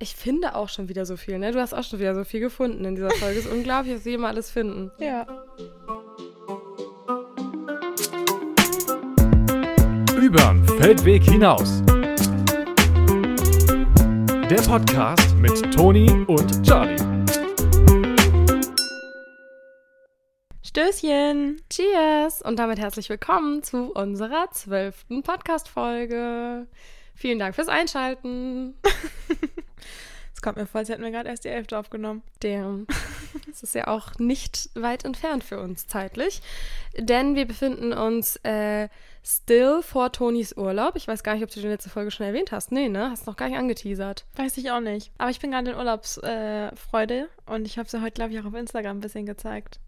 Ich finde auch schon wieder so viel, ne? Du hast auch schon wieder so viel gefunden in dieser Folge. Es ist unglaublich, was wir immer alles finden. Ja. Überm Feldweg hinaus. Der Podcast mit Toni und Charlie. Stößchen. Cheers! Und damit herzlich willkommen zu unserer zwölften Podcast-Folge. Vielen Dank fürs Einschalten. Es kommt mir vor, als hätten wir gerade erst die Elfte aufgenommen. Der, das ist ja auch nicht weit entfernt für uns zeitlich, denn wir befinden uns äh, still vor Tonis Urlaub. Ich weiß gar nicht, ob du die letzte Folge schon erwähnt hast. Nee, ne? Hast noch gar nicht angeteasert. Weiß ich auch nicht. Aber ich bin gerade in Urlaubsfreude äh, und ich habe sie heute, glaube ich, auch auf Instagram ein bisschen gezeigt.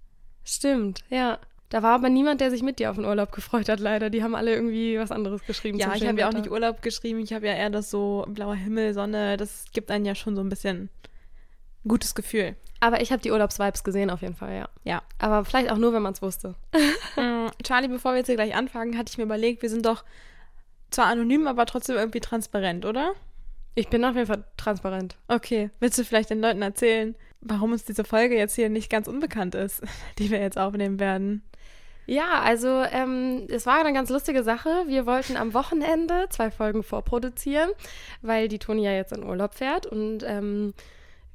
Stimmt, ja. Da war aber niemand, der sich mit dir auf den Urlaub gefreut hat, leider. Die haben alle irgendwie was anderes geschrieben. Ja, ich habe ja auch nicht Urlaub geschrieben. Ich habe ja eher das so blauer Himmel, Sonne. Das gibt einen ja schon so ein bisschen gutes Gefühl. Aber ich habe die Urlaubsvibes gesehen, auf jeden Fall, ja. Ja. Aber vielleicht auch nur, wenn man es wusste. Mm, Charlie, bevor wir jetzt hier gleich anfangen, hatte ich mir überlegt, wir sind doch zwar anonym, aber trotzdem irgendwie transparent, oder? Ich bin auf jeden Fall transparent. Okay. Willst du vielleicht den Leuten erzählen, warum uns diese Folge jetzt hier nicht ganz unbekannt ist, die wir jetzt aufnehmen werden? Ja, also ähm, es war eine ganz lustige Sache. Wir wollten am Wochenende zwei Folgen vorproduzieren, weil die Toni ja jetzt in Urlaub fährt und ähm,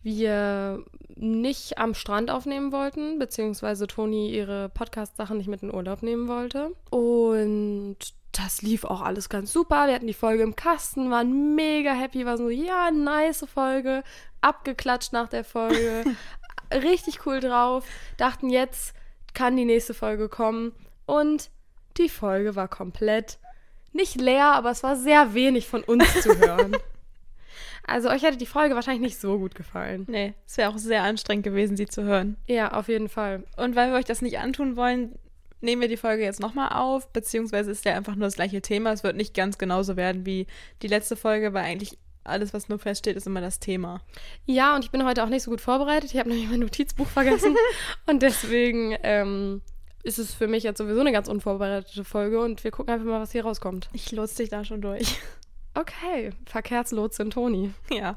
wir nicht am Strand aufnehmen wollten, beziehungsweise Toni ihre Podcast-Sachen nicht mit in Urlaub nehmen wollte. Und das lief auch alles ganz super. Wir hatten die Folge im Kasten, waren mega happy, war so, ja, nice Folge, abgeklatscht nach der Folge, richtig cool drauf, dachten jetzt kann die nächste Folge kommen und die Folge war komplett nicht leer, aber es war sehr wenig von uns zu hören. Also euch hätte die Folge wahrscheinlich nicht so gut gefallen. Nee, es wäre auch sehr anstrengend gewesen, sie zu hören. Ja, auf jeden Fall. Und weil wir euch das nicht antun wollen, nehmen wir die Folge jetzt nochmal auf, beziehungsweise ist ja einfach nur das gleiche Thema. Es wird nicht ganz genauso werden wie die letzte Folge, weil eigentlich alles, was nur feststeht, ist immer das Thema. Ja, und ich bin heute auch nicht so gut vorbereitet. Ich habe nämlich mein Notizbuch vergessen. und deswegen ähm, ist es für mich jetzt sowieso eine ganz unvorbereitete Folge und wir gucken einfach mal, was hier rauskommt. Ich lotse dich da schon durch. Okay, Verkehrslotsin Toni. ja.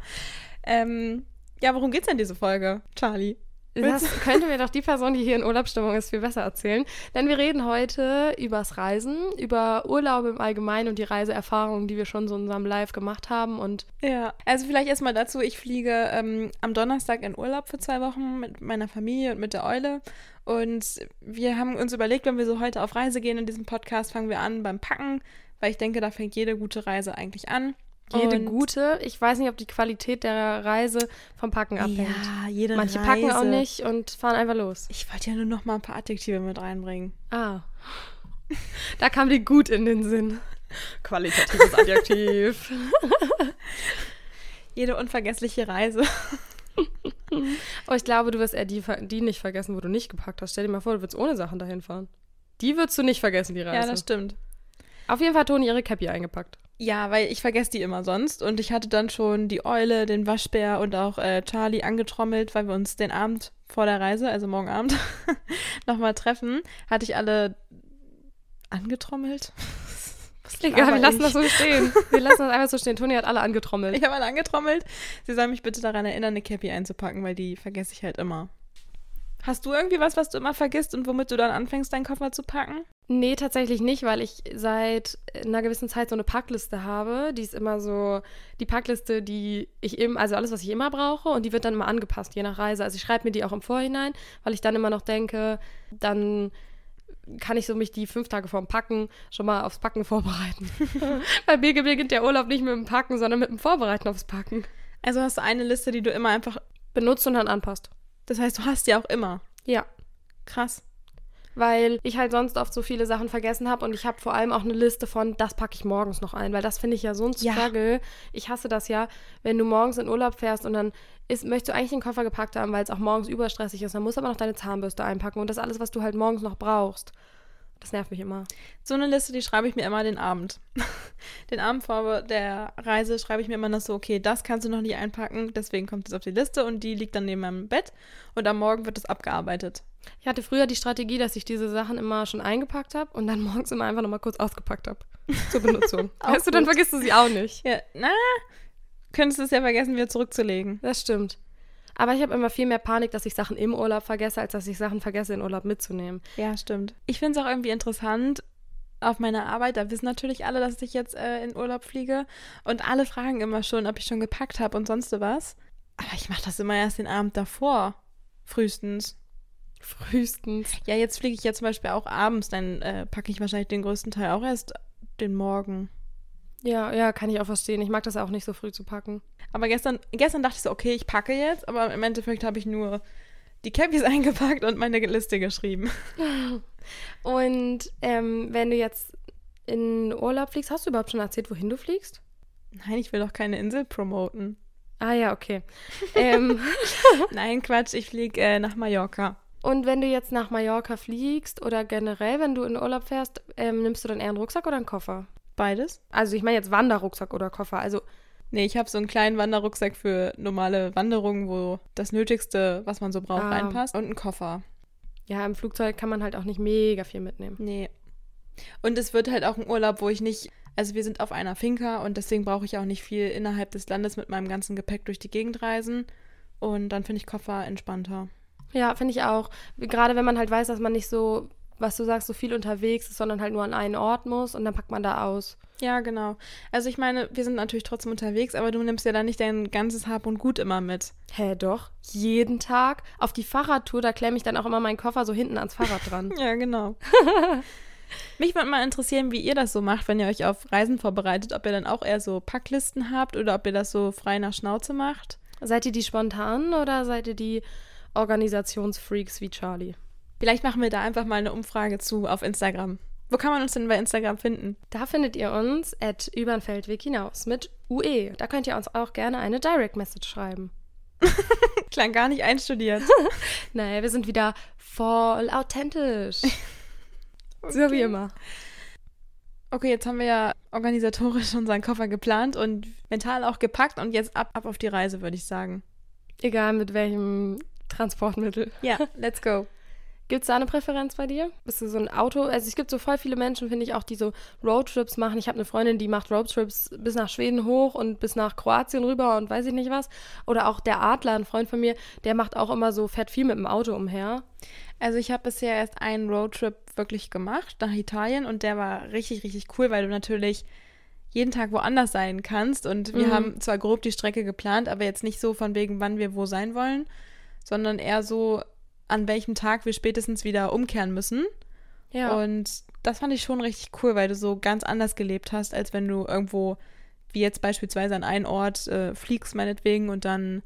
Ähm, ja, worum geht's denn diese Folge, Charlie? Das könnte mir doch die Person, die hier in Urlaubsstimmung ist, viel besser erzählen. Denn wir reden heute übers Reisen, über Urlaube im Allgemeinen und die Reiseerfahrungen, die wir schon so in unserem Live gemacht haben. Und Ja, also vielleicht erstmal dazu, ich fliege ähm, am Donnerstag in Urlaub für zwei Wochen mit meiner Familie und mit der Eule. Und wir haben uns überlegt, wenn wir so heute auf Reise gehen in diesem Podcast, fangen wir an beim Packen, weil ich denke, da fängt jede gute Reise eigentlich an. Jede und gute, ich weiß nicht, ob die Qualität der Reise vom Packen abhängt. Ja, jede Manche Reise. packen auch nicht und fahren einfach los. Ich wollte ja nur noch mal ein paar Adjektive mit reinbringen. Ah. Da kam dir gut in den Sinn. Qualitatives Adjektiv. Jede unvergessliche Reise. Aber ich glaube, du wirst eher die, die nicht vergessen, wo du nicht gepackt hast. Stell dir mal vor, du würdest ohne Sachen dahin fahren. Die würdest du nicht vergessen, die Reise. Ja, das stimmt. Auf jeden Fall hat Toni ihre Cappy eingepackt. Ja, weil ich vergesse die immer sonst. Und ich hatte dann schon die Eule, den Waschbär und auch äh, Charlie angetrommelt, weil wir uns den Abend vor der Reise, also morgen Abend, nochmal treffen. Hatte ich alle angetrommelt. Egal, wir lassen ich? das so stehen. Wir lassen das einfach so stehen. Toni hat alle angetrommelt. Ich habe alle angetrommelt. Sie soll mich bitte daran erinnern, eine Cappy einzupacken, weil die vergesse ich halt immer. Hast du irgendwie was, was du immer vergisst und womit du dann anfängst, deinen Koffer zu packen? Nee, tatsächlich nicht, weil ich seit einer gewissen Zeit so eine Packliste habe. Die ist immer so die Packliste, die ich eben, also alles, was ich immer brauche, und die wird dann immer angepasst, je nach Reise. Also ich schreibe mir die auch im Vorhinein, weil ich dann immer noch denke, dann kann ich so mich die fünf Tage vorm Packen schon mal aufs Packen vorbereiten. Bei mir beginnt der Urlaub nicht mit dem Packen, sondern mit dem Vorbereiten aufs Packen. Also hast du eine Liste, die du immer einfach. Benutzt und dann anpasst. Das heißt, du hast die auch immer. Ja. Krass. Weil ich halt sonst oft so viele Sachen vergessen habe und ich habe vor allem auch eine Liste von, das packe ich morgens noch ein, weil das finde ich ja so ein Ja. Struggle. Ich hasse das ja, wenn du morgens in Urlaub fährst und dann ist, möchtest du eigentlich den Koffer gepackt haben, weil es auch morgens überstressig ist, dann musst du aber noch deine Zahnbürste einpacken und das alles, was du halt morgens noch brauchst. Das nervt mich immer. So eine Liste, die schreibe ich mir immer den Abend. Den Abend vor der Reise schreibe ich mir immer noch so, okay, das kannst du noch nicht einpacken, deswegen kommt es auf die Liste und die liegt dann neben meinem Bett und am Morgen wird es abgearbeitet. Ich hatte früher die Strategie, dass ich diese Sachen immer schon eingepackt habe und dann morgens immer einfach nochmal kurz ausgepackt habe. Zur Benutzung. Weißt du, dann vergisst du sie auch nicht. Ja, na, könntest du es ja vergessen, wieder zurückzulegen. Das stimmt. Aber ich habe immer viel mehr Panik, dass ich Sachen im Urlaub vergesse, als dass ich Sachen vergesse, in Urlaub mitzunehmen. Ja, stimmt. Ich finde es auch irgendwie interessant, auf meiner Arbeit, da wissen natürlich alle, dass ich jetzt äh, in Urlaub fliege. Und alle fragen immer schon, ob ich schon gepackt habe und sonst was. Aber ich mache das immer erst den Abend davor. Frühestens. Frühestens. Ja, jetzt fliege ich ja zum Beispiel auch abends, dann äh, packe ich wahrscheinlich den größten Teil auch erst den Morgen. Ja, ja, kann ich auch verstehen. Ich mag das auch nicht so früh zu packen. Aber gestern, gestern dachte ich so, okay, ich packe jetzt, aber im Endeffekt habe ich nur die Cappies eingepackt und meine Liste geschrieben. Und ähm, wenn du jetzt in Urlaub fliegst, hast du überhaupt schon erzählt, wohin du fliegst? Nein, ich will doch keine Insel promoten. Ah ja, okay. ähm, Nein, Quatsch, ich fliege äh, nach Mallorca. Und wenn du jetzt nach Mallorca fliegst oder generell, wenn du in Urlaub fährst, ähm, nimmst du dann eher einen Rucksack oder einen Koffer? Beides? Also ich meine jetzt Wanderrucksack oder Koffer. Also Nee, ich habe so einen kleinen Wanderrucksack für normale Wanderungen, wo das Nötigste, was man so braucht, Ah. reinpasst. Und einen Koffer. ja, im Flugzeug kann man halt auch nicht mega viel mitnehmen. Nee. Und es wird halt auch ein Urlaub, wo ich nicht. Also wir sind auf einer Finca und deswegen brauche ich auch nicht viel innerhalb des Landes mit meinem ganzen Gepäck durch die Gegend reisen. Und dann finde ich Koffer entspannter. Ja, finde ich auch. Gerade wenn man halt weiß, dass man nicht so, was du sagst, so viel unterwegs ist, sondern halt nur an einen Ort muss und dann packt man da aus. Ja, genau. Also ich meine, wir sind natürlich trotzdem unterwegs, aber du nimmst ja dann nicht dein ganzes Hab und Gut immer mit. Hä, doch. Jeden Tag. Auf die Fahrradtour, da klemme ich dann auch immer meinen Koffer so hinten ans Fahrrad dran. Ja, genau. Mich würde mal interessieren, wie ihr das so macht, wenn ihr euch auf Reisen vorbereitet, ob ihr dann auch eher so Packlisten habt oder ob ihr das so frei nach Schnauze macht. seid ihr die spontanen oder seid ihr die Organisationsfreaks wie Charlie? Vielleicht machen wir da einfach mal eine Umfrage zu auf Instagram. Wo kann man uns denn bei Instagram finden? Da findet ihr uns at übernfeldweg hinaus mit UE. Da könnt ihr uns auch gerne eine Direct Message schreiben. Klang gar nicht einstudiert. Naja, wir sind wieder voll authentisch. So wie immer. Okay, jetzt haben wir ja organisatorisch unseren Koffer geplant und mental auch gepackt und jetzt ab, ab auf die Reise, würde ich sagen. Egal mit welchem Transportmittel. Ja, let's go. Gibt es da eine Präferenz bei dir? Bist du so ein Auto? Also es gibt so voll viele Menschen, finde ich, auch die so Roadtrips machen. Ich habe eine Freundin, die macht Roadtrips bis nach Schweden hoch und bis nach Kroatien rüber und weiß ich nicht was. Oder auch der Adler, ein Freund von mir, der macht auch immer so, fährt viel mit dem Auto umher. Also ich habe bisher erst einen Roadtrip wirklich gemacht nach Italien und der war richtig, richtig cool, weil du natürlich jeden Tag woanders sein kannst. Und wir Mhm. haben zwar grob die Strecke geplant, aber jetzt nicht so von wegen, wann wir wo sein wollen, sondern eher so, an welchem Tag wir spätestens wieder umkehren müssen. Ja. Und das fand ich schon richtig cool, weil du so ganz anders gelebt hast, als wenn du irgendwo, wie jetzt beispielsweise an einen Ort äh, fliegst, meinetwegen, und dann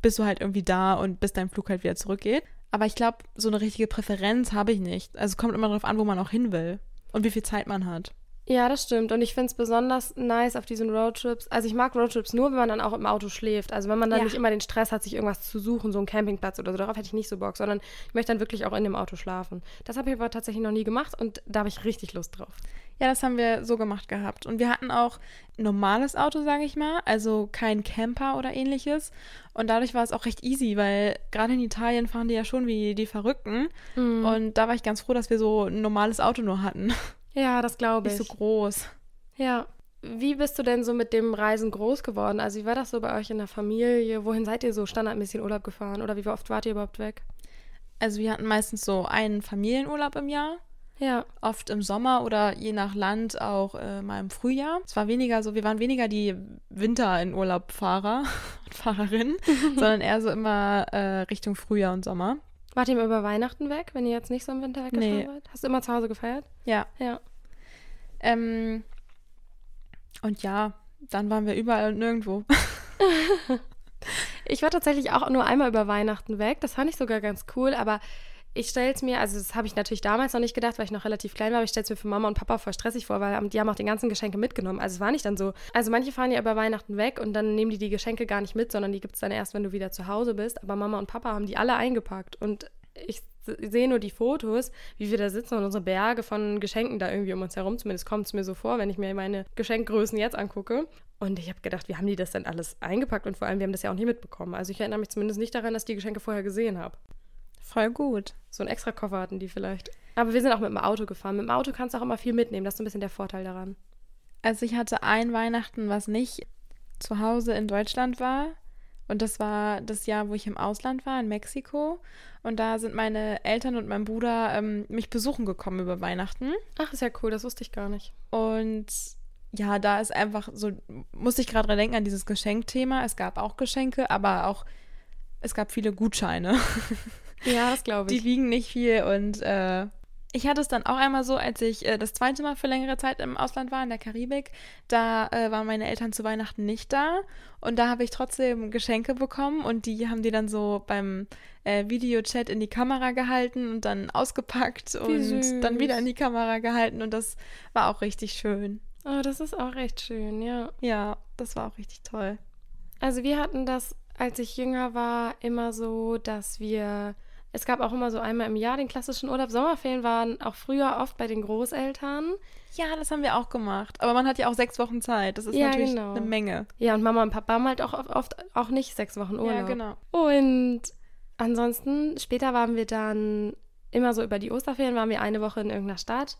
bist du halt irgendwie da und bis dein Flug halt wieder zurückgeht. Aber ich glaube, so eine richtige Präferenz habe ich nicht. Also es kommt immer darauf an, wo man auch hin will und wie viel Zeit man hat. Ja, das stimmt. Und ich finde es besonders nice auf diesen Roadtrips. Also ich mag Roadtrips nur, wenn man dann auch im Auto schläft. Also wenn man dann Ja. nicht immer den Stress hat, sich irgendwas zu suchen, so einen Campingplatz oder so. Darauf hätte ich nicht so Bock, sondern ich möchte dann wirklich auch in dem Auto schlafen. Das habe ich aber tatsächlich noch nie gemacht und da habe ich richtig Lust drauf. Ja, das haben wir so gemacht gehabt. Und wir hatten auch ein normales Auto, sage ich mal, also kein Camper oder ähnliches. Und dadurch war es auch recht easy, weil gerade in Italien fahren die ja schon wie die Verrückten. Mhm. Und da war ich ganz froh, dass wir so ein normales Auto nur hatten. Ja, das glaube ich. Nicht so groß. Ja. Wie bist du denn so mit dem Reisen groß geworden? Also wie war das so bei euch in der Familie? Wohin seid ihr so standardmäßig in Urlaub gefahren? Oder wie oft wart ihr überhaupt weg? Also wir hatten meistens so einen Familienurlaub im Jahr. Ja. Oft im Sommer oder je nach Land auch äh, mal im Frühjahr. Es war weniger so, wir waren weniger die Winter in Urlaub-Fahrer und Fahrerinnen, sondern eher so immer äh, Richtung Frühjahr und Sommer. Wart ihr mal über Weihnachten weg, wenn ihr jetzt nicht so im Winter weggefahren Nee. wart? Hast du immer zu Hause gefeiert? Ja. Ja. Ähm, und ja, dann waren wir überall und nirgendwo. Ich war tatsächlich auch nur einmal über Weihnachten weg. Das fand ich sogar ganz cool, aber ich stelle es mir, also das habe ich natürlich damals noch nicht gedacht, weil ich noch relativ klein war, aber ich stelle es mir für Mama und Papa voll stressig vor, weil die haben auch die ganzen Geschenke mitgenommen. Also es war nicht dann so. Also manche fahren ja über Weihnachten weg und dann nehmen die die Geschenke gar nicht mit, sondern die gibt es dann erst, wenn du wieder zu Hause bist. Aber Mama und Papa haben die alle eingepackt und ich sehe nur die Fotos, wie wir da sitzen und unsere Berge von Geschenken da irgendwie um uns herum. Zumindest kommt es mir so vor, wenn ich mir meine Geschenkgrößen jetzt angucke. Und ich habe gedacht, wie haben die das denn alles eingepackt? Und vor allem, wir haben das ja auch nie mitbekommen. Also ich erinnere mich zumindest nicht daran, dass ich die Geschenke vorher gesehen habe. Voll gut. So einen extra Koffer hatten die vielleicht. Aber wir sind auch mit dem Auto gefahren. Mit dem Auto kannst du auch immer viel mitnehmen. Das ist so ein bisschen der Vorteil daran. Also ich hatte ein Weihnachten, was nicht zu Hause in Deutschland war. Und das war das Jahr, wo ich im Ausland war, in Mexiko. Und da sind meine Eltern und mein Bruder ähm, mich besuchen gekommen über Weihnachten. Ach, ist ja cool, das wusste ich gar nicht. Und ja, da ist einfach so, musste ich gerade dran denken an dieses Geschenkthema. Es gab auch Geschenke, aber auch, es gab viele Gutscheine. Ja, das glaube ich. Die wiegen nicht viel und äh, ich hatte es dann auch einmal so, als ich äh, das zweite Mal für längere Zeit im Ausland war, in der Karibik. Da äh, waren meine Eltern zu Weihnachten nicht da. Und da habe ich trotzdem Geschenke bekommen. Und die haben die dann so beim äh, Videochat in die Kamera gehalten und dann ausgepackt und dann wieder in die Kamera gehalten. Und das war auch richtig schön. Oh, das ist auch recht schön, ja. Ja, das war auch richtig toll. Also wir hatten das, als ich jünger war, immer so, dass wir, es gab auch immer so einmal im Jahr den klassischen Urlaub. Sommerferien waren auch früher oft bei den Großeltern. Ja, das haben wir auch gemacht. Aber man hat ja auch sechs Wochen Zeit. Das ist Ja, natürlich genau. eine Menge. Ja, und Mama und Papa haben halt auch oft, oft auch nicht sechs Wochen Urlaub. Ja, genau. Und ansonsten, später waren wir dann immer so über die Osterferien, waren wir eine Woche in irgendeiner Stadt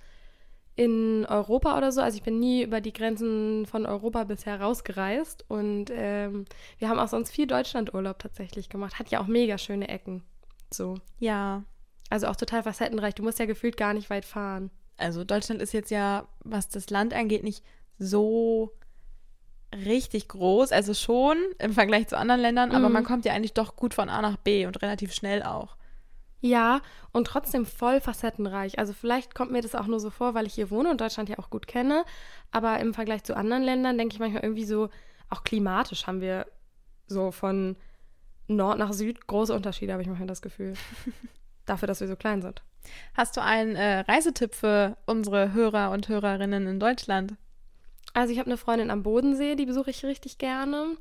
in Europa oder so. Also ich bin nie über die Grenzen von Europa bisher rausgereist. Und ähm, wir haben auch sonst viel Deutschlandurlaub tatsächlich gemacht. Hat ja auch mega schöne Ecken. So. Ja, Also auch total facettenreich. Du musst ja gefühlt gar nicht weit fahren. also Deutschland ist jetzt ja, was das Land angeht, nicht so richtig groß. Also schon im Vergleich zu anderen Ländern, aber Mhm. man kommt ja eigentlich doch gut von A nach B und relativ schnell auch. Ja, und trotzdem voll facettenreich. Also vielleicht kommt mir das auch nur so vor, weil ich hier wohne und Deutschland ja auch gut kenne. Aber im Vergleich zu anderen Ländern denke ich manchmal irgendwie so, auch klimatisch haben wir so von Nord nach Süd große Unterschiede, habe ich manchmal das Gefühl. Dafür, dass wir so klein sind. Hast du einen äh, Reisetipp für unsere Hörer und Hörerinnen in Deutschland? Also ich habe eine Freundin am Bodensee, die besuche ich richtig gerne.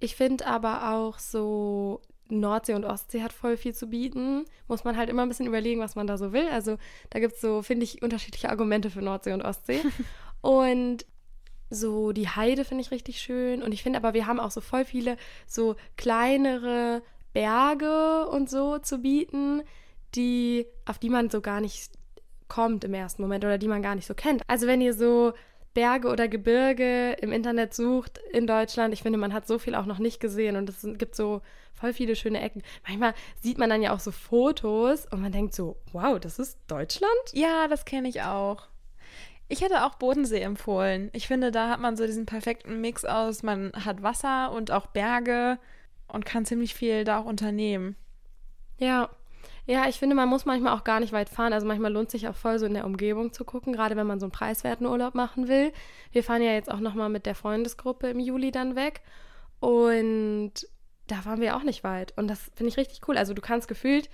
Ich finde aber auch so Nordsee und Ostsee hat voll viel zu bieten. Muss man halt immer ein bisschen überlegen, was man da so will. Also da gibt es so, finde ich, unterschiedliche Argumente für Nordsee und Ostsee. und so die Heide finde ich richtig schön. Und ich finde aber, wir haben auch so voll viele so kleinere Berge und so zu bieten, die, auf die man so gar nicht kommt im ersten Moment oder die man gar nicht so kennt. Also wenn ihr so Berge oder Gebirge im Internet sucht in Deutschland, ich finde, man hat so viel auch noch nicht gesehen und es gibt so voll viele schöne Ecken. Manchmal sieht man dann ja auch so Fotos und man denkt so, wow, das ist Deutschland? Ja, das kenne ich auch. Ich hätte auch Bodensee empfohlen. Ich finde, da hat man so diesen perfekten Mix aus, man hat Wasser und auch Berge und kann ziemlich viel da auch unternehmen. Ja. Ja, ich finde, man muss manchmal auch gar nicht weit fahren. Also manchmal lohnt sich auch voll so in der Umgebung zu gucken, gerade wenn man so einen preiswerten Urlaub machen will. Wir fahren ja jetzt auch nochmal mit der Freundesgruppe im Juli dann weg. Und da waren wir auch nicht weit. Und das finde ich richtig cool. Also du kannst gefühlt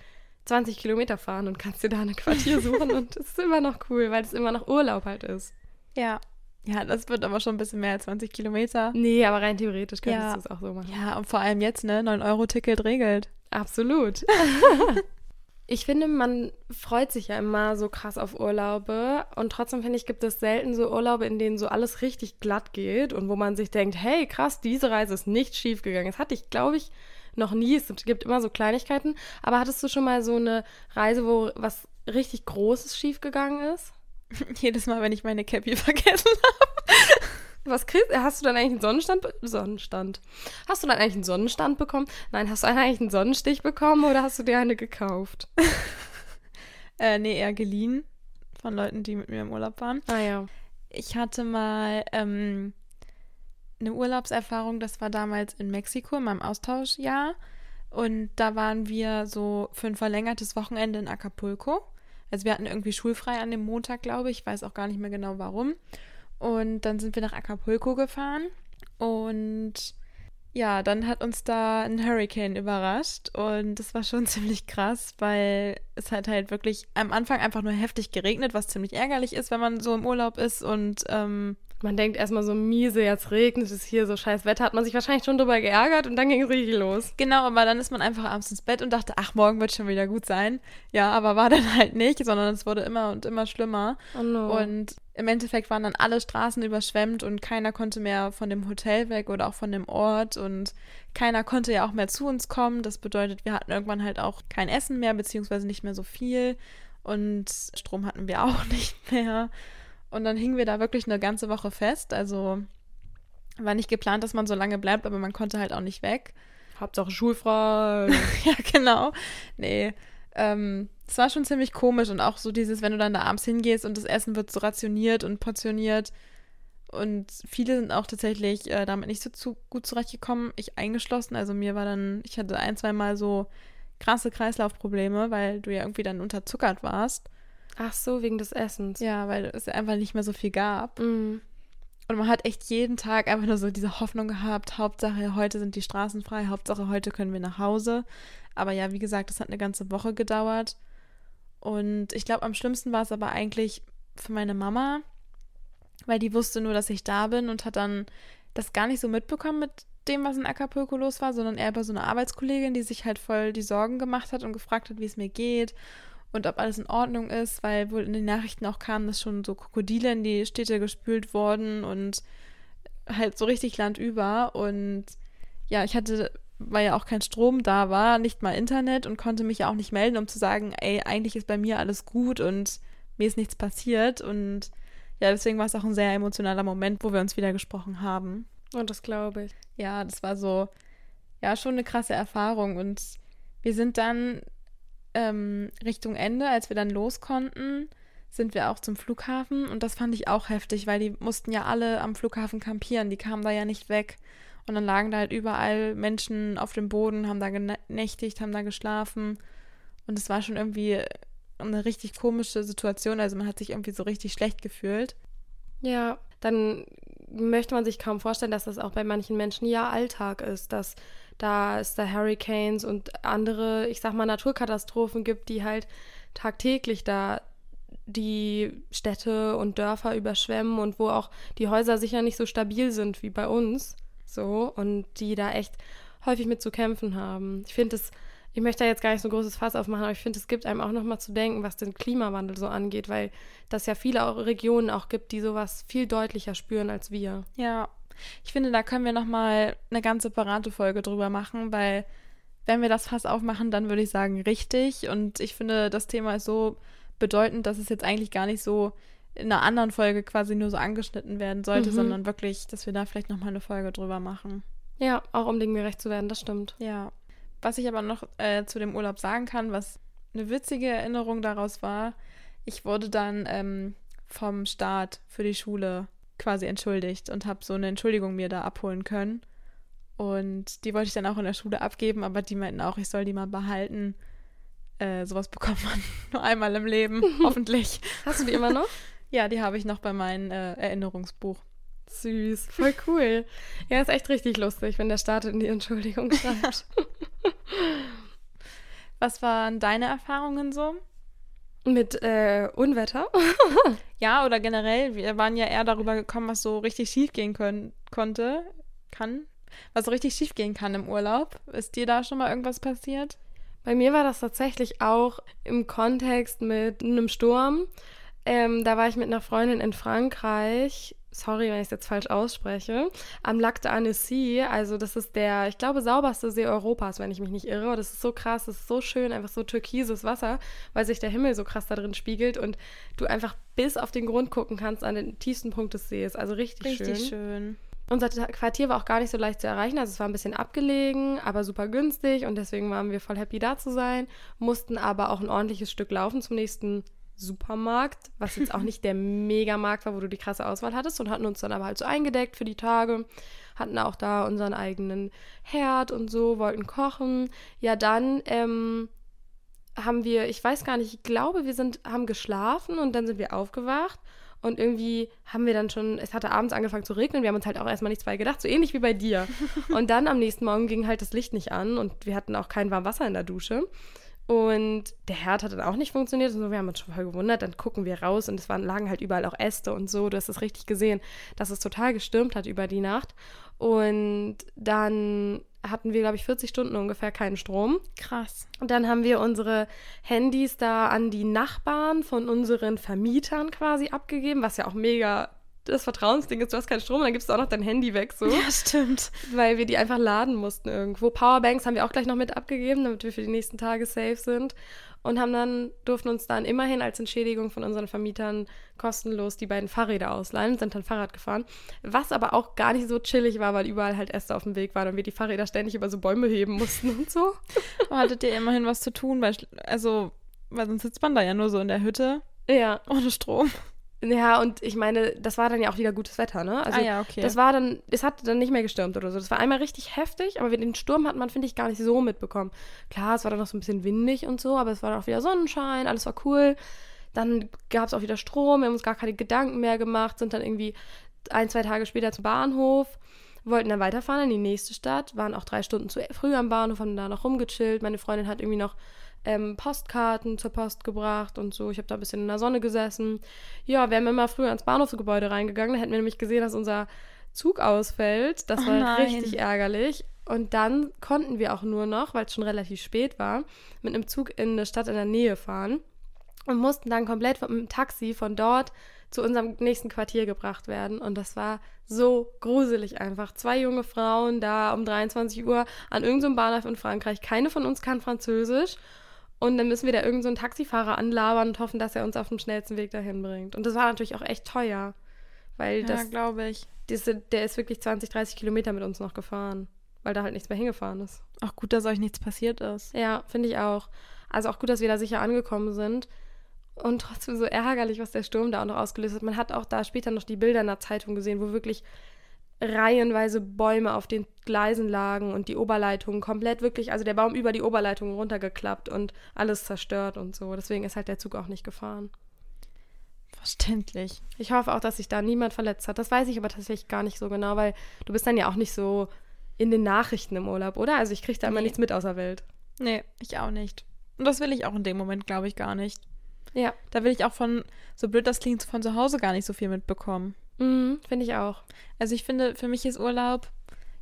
20 Kilometer fahren und kannst dir da ein Quartier suchen und es ist immer noch cool, weil es immer noch Urlaub halt ist. Ja. Ja, das wird aber schon ein bisschen mehr als 20 Kilometer. Nee, aber rein theoretisch könntest Ja. du es auch so machen. Ja, und vor allem jetzt, ne? 9-Euro-Ticket regelt. Absolut. ich finde, man freut sich ja immer so krass auf Urlaube und trotzdem finde ich, gibt es selten so Urlaube, in denen so alles richtig glatt geht und wo man sich denkt, hey, krass, diese Reise ist nicht schief gegangen. Das hatte ich, glaube ich, noch nie. Es gibt immer so Kleinigkeiten. Aber hattest du schon mal so eine Reise, wo was richtig Großes schief gegangen ist? Jedes Mal, wenn ich meine Cappy vergessen Was kriegst Hast du dann eigentlich einen Sonnenstand? Sonnenstand. Hast du dann eigentlich einen Sonnenstand bekommen? Nein, hast du eigentlich einen Sonnenstich bekommen oder hast du dir eine gekauft? Äh, nee, eher geliehen von Leuten, die mit mir im Urlaub waren. Ah ja. Ich hatte mal ähm, eine Urlaubserfahrung, das war damals in Mexiko in meinem Austauschjahr. Und da waren wir so für ein verlängertes Wochenende in Acapulco. Also wir hatten irgendwie schulfrei an dem Montag, glaube ich. Ich weiß auch gar nicht mehr genau warum. Und dann sind wir nach Acapulco gefahren. Und ja, dann hat uns da ein Hurricane überrascht. Und das war schon ziemlich krass, weil es hat halt wirklich am Anfang einfach nur heftig geregnet, was ziemlich ärgerlich ist, wenn man so im Urlaub ist. Und ähm, Man denkt erstmal so miese, jetzt regnet es hier, so scheiß Wetter, hat man sich wahrscheinlich schon drüber geärgert und dann ging es richtig los. Genau, aber dann ist man einfach abends ins Bett und dachte, ach, morgen wird schon wieder gut sein. Ja, aber war dann halt nicht, sondern es wurde immer und immer schlimmer. Oh no. Und im Endeffekt waren dann alle Straßen überschwemmt und keiner konnte mehr von dem Hotel weg oder auch von dem Ort und keiner konnte ja auch mehr zu uns kommen. Das bedeutet, wir hatten irgendwann halt auch kein Essen mehr, beziehungsweise nicht mehr so viel und Strom hatten wir auch nicht mehr. Und dann hingen wir da wirklich eine ganze Woche fest. Also War nicht geplant, dass man so lange bleibt, aber man konnte halt auch nicht weg. Hauptsache schulfrei. ja, genau. Nee. Ähm, das war schon ziemlich komisch und auch so dieses, wenn du dann da abends hingehst und das Essen wird so rationiert und portioniert. Und viele sind auch tatsächlich äh, damit nicht so zu, gut zurechtgekommen. Ich eingeschlossen. Also mir war dann, ich hatte ein, zwei Mal so krasse Kreislaufprobleme, weil du ja irgendwie dann unterzuckert warst. Ach so, wegen des Essens. Ja, weil es einfach nicht mehr so viel gab. Mhm. Und man hat echt jeden Tag einfach nur so diese Hoffnung gehabt, Hauptsache heute sind die Straßen frei, Hauptsache heute können wir nach Hause. Aber ja, wie gesagt, das hat eine ganze Woche gedauert. Und ich glaube, am schlimmsten war es aber eigentlich für meine Mama, weil die wusste nur, dass ich da bin und hat dann das gar nicht so mitbekommen mit dem, was in Acapulco los war, sondern eher bei so einer Arbeitskollegin, die sich halt voll die Sorgen gemacht hat und gefragt hat, wie es mir geht und ob alles in Ordnung ist, weil wohl in den Nachrichten auch kam, dass schon so Krokodile in die Städte gespült wurden und halt so richtig landüber. Und ja, ich hatte, weil ja auch kein Strom da war, nicht mal Internet und konnte mich ja auch nicht melden, um zu sagen, ey, eigentlich ist bei mir alles gut und mir ist nichts passiert. Und ja, deswegen war es auch ein sehr emotionaler Moment, wo wir uns wieder gesprochen haben. Und das glaube ich. Ja, das war so, ja, schon eine krasse Erfahrung. Und wir sind dann ähm, Richtung Ende, als wir dann los konnten, sind wir auch zum Flughafen und das fand ich auch heftig, weil die mussten ja alle am Flughafen kampieren, die kamen da ja nicht weg. Und dann lagen da halt überall Menschen auf dem Boden, haben da genächtigt, haben da geschlafen. Und es war schon irgendwie eine richtig komische Situation. Also man hat sich irgendwie so richtig schlecht gefühlt. Ja, dann möchte man sich kaum vorstellen, dass das auch bei manchen Menschen ja Alltag ist, dass da es da Hurricanes und andere, ich sag mal, Naturkatastrophen gibt, die halt tagtäglich da die Städte und Dörfer überschwemmen und wo auch die Häuser sicher nicht so stabil sind wie bei uns. So, und die da echt häufig mit zu kämpfen haben. Ich finde es, ich möchte da jetzt gar nicht so ein großes Fass aufmachen, aber ich finde, es gibt einem auch nochmal zu denken, was den Klimawandel so angeht, weil das ja viele Regionen auch gibt, die sowas viel deutlicher spüren als wir. Ja, ich finde, da können wir nochmal eine ganz separate Folge drüber machen, weil wenn wir das Fass aufmachen, dann würde ich sagen, richtig. Und ich finde, das Thema ist so bedeutend, dass es jetzt eigentlich gar nicht so in einer anderen Folge quasi nur so angeschnitten werden sollte, mhm. sondern wirklich, dass wir da vielleicht nochmal eine Folge drüber machen. Ja, auch um dem gerecht zu werden, das stimmt. Ja. Was ich aber noch äh, zu dem Urlaub sagen kann, was eine witzige Erinnerung daraus war, ich wurde dann ähm, vom Staat für die Schule quasi entschuldigt und habe so eine Entschuldigung mir da abholen können. Und die wollte ich dann auch in der Schule abgeben, aber die meinten auch, ich soll die mal behalten. Äh, sowas bekommt man nur einmal im Leben, hoffentlich. Hast du die immer noch? ja, die habe ich noch bei meinem äh, Erinnerungsbuch. Süß, voll cool. Ja, ist echt richtig lustig, wenn der Staat in die Entschuldigung schreibt. Was waren deine Erfahrungen so? Mit äh, Unwetter? ja, oder generell. Wir waren ja eher darüber gekommen, was so richtig schief gehen können, konnte, kann. Was so richtig schief gehen kann im Urlaub. Ist dir da schon mal irgendwas passiert? Bei mir war das tatsächlich auch im Kontext mit einem Sturm. Ähm, da war ich mit einer Freundin in Frankreich sorry, wenn ich es jetzt falsch ausspreche, am Lac d'Annecy. Also das ist der, ich glaube, sauberste See Europas, wenn ich mich nicht irre. Das ist so krass, das ist so schön, einfach so türkises Wasser, weil sich der Himmel so krass da drin spiegelt und du einfach bis auf den Grund gucken kannst an den tiefsten Punkt des Sees. Also richtig, richtig schön. Richtig schön. Unser Quartier war auch gar nicht so leicht zu erreichen, also es war ein bisschen abgelegen, aber super günstig und deswegen waren wir voll happy da zu sein, mussten aber auch ein ordentliches Stück laufen zum nächsten Supermarkt, was jetzt auch nicht der Megamarkt war, wo du die krasse Auswahl hattest und hatten uns dann aber halt so eingedeckt für die Tage, hatten auch da unseren eigenen Herd und so, wollten kochen. Ja, dann ähm, haben wir, ich weiß gar nicht, ich glaube, wir sind, haben geschlafen und dann sind wir aufgewacht und irgendwie haben wir dann schon, es hatte abends angefangen zu regnen, wir haben uns halt auch erstmal nichts bei gedacht, so ähnlich wie bei dir. und dann am nächsten Morgen ging halt das Licht nicht an und wir hatten auch kein warmes Wasser in der Dusche. Und der Herd hat dann auch nicht funktioniert. Und so, wir haben uns schon voll gewundert. Dann gucken wir raus und es waren, lagen halt überall auch Äste und so. Du hast es richtig gesehen, dass es total gestürmt hat über die Nacht. Und dann hatten wir, glaube ich, 40 Stunden ungefähr keinen Strom. Krass. Und dann haben wir unsere Handys da an die Nachbarn von unseren Vermietern quasi abgegeben, was ja auch mega das Vertrauensding ist, du hast keinen Strom, dann gibst du auch noch dein Handy weg, so. Ja, stimmt. Weil wir die einfach laden mussten irgendwo. Powerbanks haben wir auch gleich noch mit abgegeben, damit wir für die nächsten Tage safe sind. und haben dann, durften uns dann immerhin als Entschädigung von unseren Vermietern kostenlos die beiden Fahrräder ausleihen, sind dann Fahrrad gefahren. Was aber auch gar nicht so chillig war, weil überall halt Äste auf dem Weg waren und wir die Fahrräder ständig über so Bäume heben mussten und so. Hattet ihr immerhin was zu tun, weil, also, weil sonst sitzt man da ja nur so in der Hütte Ja. ohne Strom. Ja, und ich meine, das war dann ja auch wieder gutes Wetter, ne? Also ah ja, okay. das war dann, es hat dann nicht mehr gestürmt oder so. Das war einmal richtig heftig, aber den Sturm hat man, finde ich, gar nicht so mitbekommen. Klar, es war dann noch so ein bisschen windig und so, aber es war dann auch wieder Sonnenschein, alles war cool. Dann gab es auch wieder Strom, wir haben uns gar keine Gedanken mehr gemacht, sind dann irgendwie ein, zwei Tage später zum Bahnhof, wollten dann weiterfahren in die nächste Stadt, waren auch drei Stunden zu früh am Bahnhof, haben da noch rumgechillt. Meine Freundin hat irgendwie noch ähm, Postkarten zur Post gebracht und so. Ich habe da ein bisschen in der Sonne gesessen. Ja, wären wir mal früher ins Bahnhofsgebäude reingegangen, da hätten wir nämlich gesehen, dass unser Zug ausfällt. Das Oh war nein. richtig ärgerlich. Und dann konnten wir auch nur noch, weil es schon relativ spät war, mit einem Zug in eine Stadt in der Nähe fahren und mussten dann komplett mit dem Taxi von dort zu unserem nächsten Quartier gebracht werden. Und das war so gruselig einfach. Zwei junge Frauen da um 23 Uhr an irgendeinem Bahnhof in Frankreich. Keine von uns kann Französisch. Und dann müssen wir da irgendeinen so einen Taxifahrer anlabern und hoffen, dass er uns auf dem schnellsten Weg dahin bringt. Und das war natürlich auch echt teuer. Weil ja, das, glaube ich. diese, der ist wirklich 20, 30 Kilometer mit uns noch gefahren. Weil da halt nichts mehr hingefahren ist. Auch gut, dass euch nichts passiert ist. Ja, finde ich auch. Also auch gut, dass wir da sicher angekommen sind. Und trotzdem so ärgerlich, was der Sturm da auch noch ausgelöst hat. Man hat auch da später noch die Bilder in der Zeitung gesehen, wo wirklich reihenweise Bäume auf den Gleisen lagen und die Oberleitung komplett wirklich, also der Baum über die Oberleitung runtergeklappt und alles zerstört und so. Deswegen ist halt der Zug auch nicht gefahren. Verständlich. Ich hoffe auch, dass sich da niemand verletzt hat. Das weiß ich aber tatsächlich gar nicht so genau, weil du bist dann ja auch nicht so in den Nachrichten im Urlaub, oder? Also ich kriege da immer Nee. nichts mit aus der Welt. Nee, ich auch nicht. Und das will ich auch in dem Moment, glaube ich, gar nicht. Ja, Da will ich auch von, so blöd das klingt, von zu Hause gar nicht so viel mitbekommen. Mhm, finde ich auch. Also ich finde, für mich ist Urlaub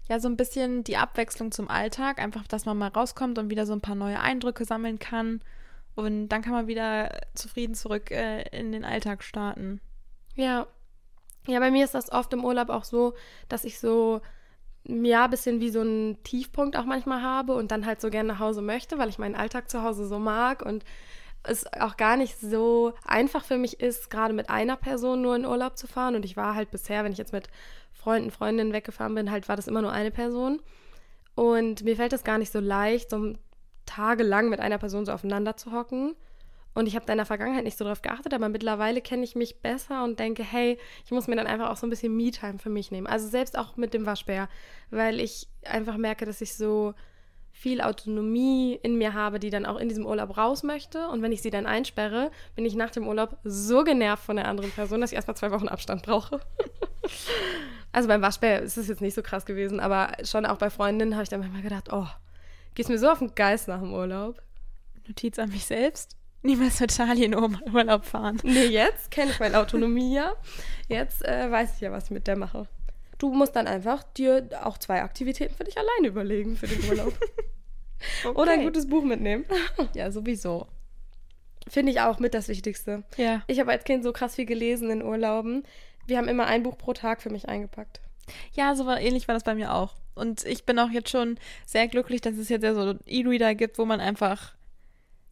ja so ein bisschen die Abwechslung zum Alltag. Einfach, dass man mal rauskommt und wieder so ein paar neue Eindrücke sammeln kann. Und dann kann man wieder zufrieden zurück äh, in den Alltag starten. Ja. Ja, bei mir ist das oft im Urlaub auch so, dass ich so, ja, ein bisschen wie so einen Tiefpunkt auch manchmal habe und dann halt so gerne nach Hause möchte, weil ich meinen Alltag zu Hause so mag und es auch gar nicht so einfach für mich ist, gerade mit einer Person nur in Urlaub zu fahren. Und ich war halt bisher, wenn ich jetzt mit Freunden, Freundinnen weggefahren bin, halt war das immer nur eine Person. Und mir fällt es gar nicht so leicht, so tagelang mit einer Person so aufeinander zu hocken. Und ich habe da in der Vergangenheit nicht so drauf geachtet, aber mittlerweile kenne ich mich besser und denke, hey, ich muss mir dann einfach auch so ein bisschen Me-Time für mich nehmen. Also selbst auch mit dem Waschbär, weil ich einfach merke, dass ich so viel Autonomie in mir habe, die dann auch in diesem Urlaub raus möchte. Und wenn ich sie dann einsperre, bin ich nach dem Urlaub so genervt von der anderen Person, dass ich erstmal zwei Wochen Abstand brauche. also beim Waschbär ist es jetzt nicht so krass gewesen, aber schon auch bei Freundinnen habe ich dann manchmal gedacht, oh, gehst mir so auf den Geist nach dem Urlaub. Notiz an mich selbst. Niemals mit Charlie in Ur- Urlaub fahren. Nee, jetzt kenne ich meine Autonomie ja. Jetzt äh, weiß ich ja, was ich mit der mache. Du musst dann einfach dir auch zwei Aktivitäten für dich alleine überlegen für den Urlaub. Oder ein gutes Buch mitnehmen. Ja, sowieso. Finde ich auch mit das Wichtigste. Ja. Ich habe als Kind so krass viel gelesen in Urlauben. Wir haben immer ein Buch pro Tag für mich eingepackt. Ja, so war, ähnlich war das bei mir auch. Und ich bin auch jetzt schon sehr glücklich, dass es jetzt ja so E-Reader gibt, wo man einfach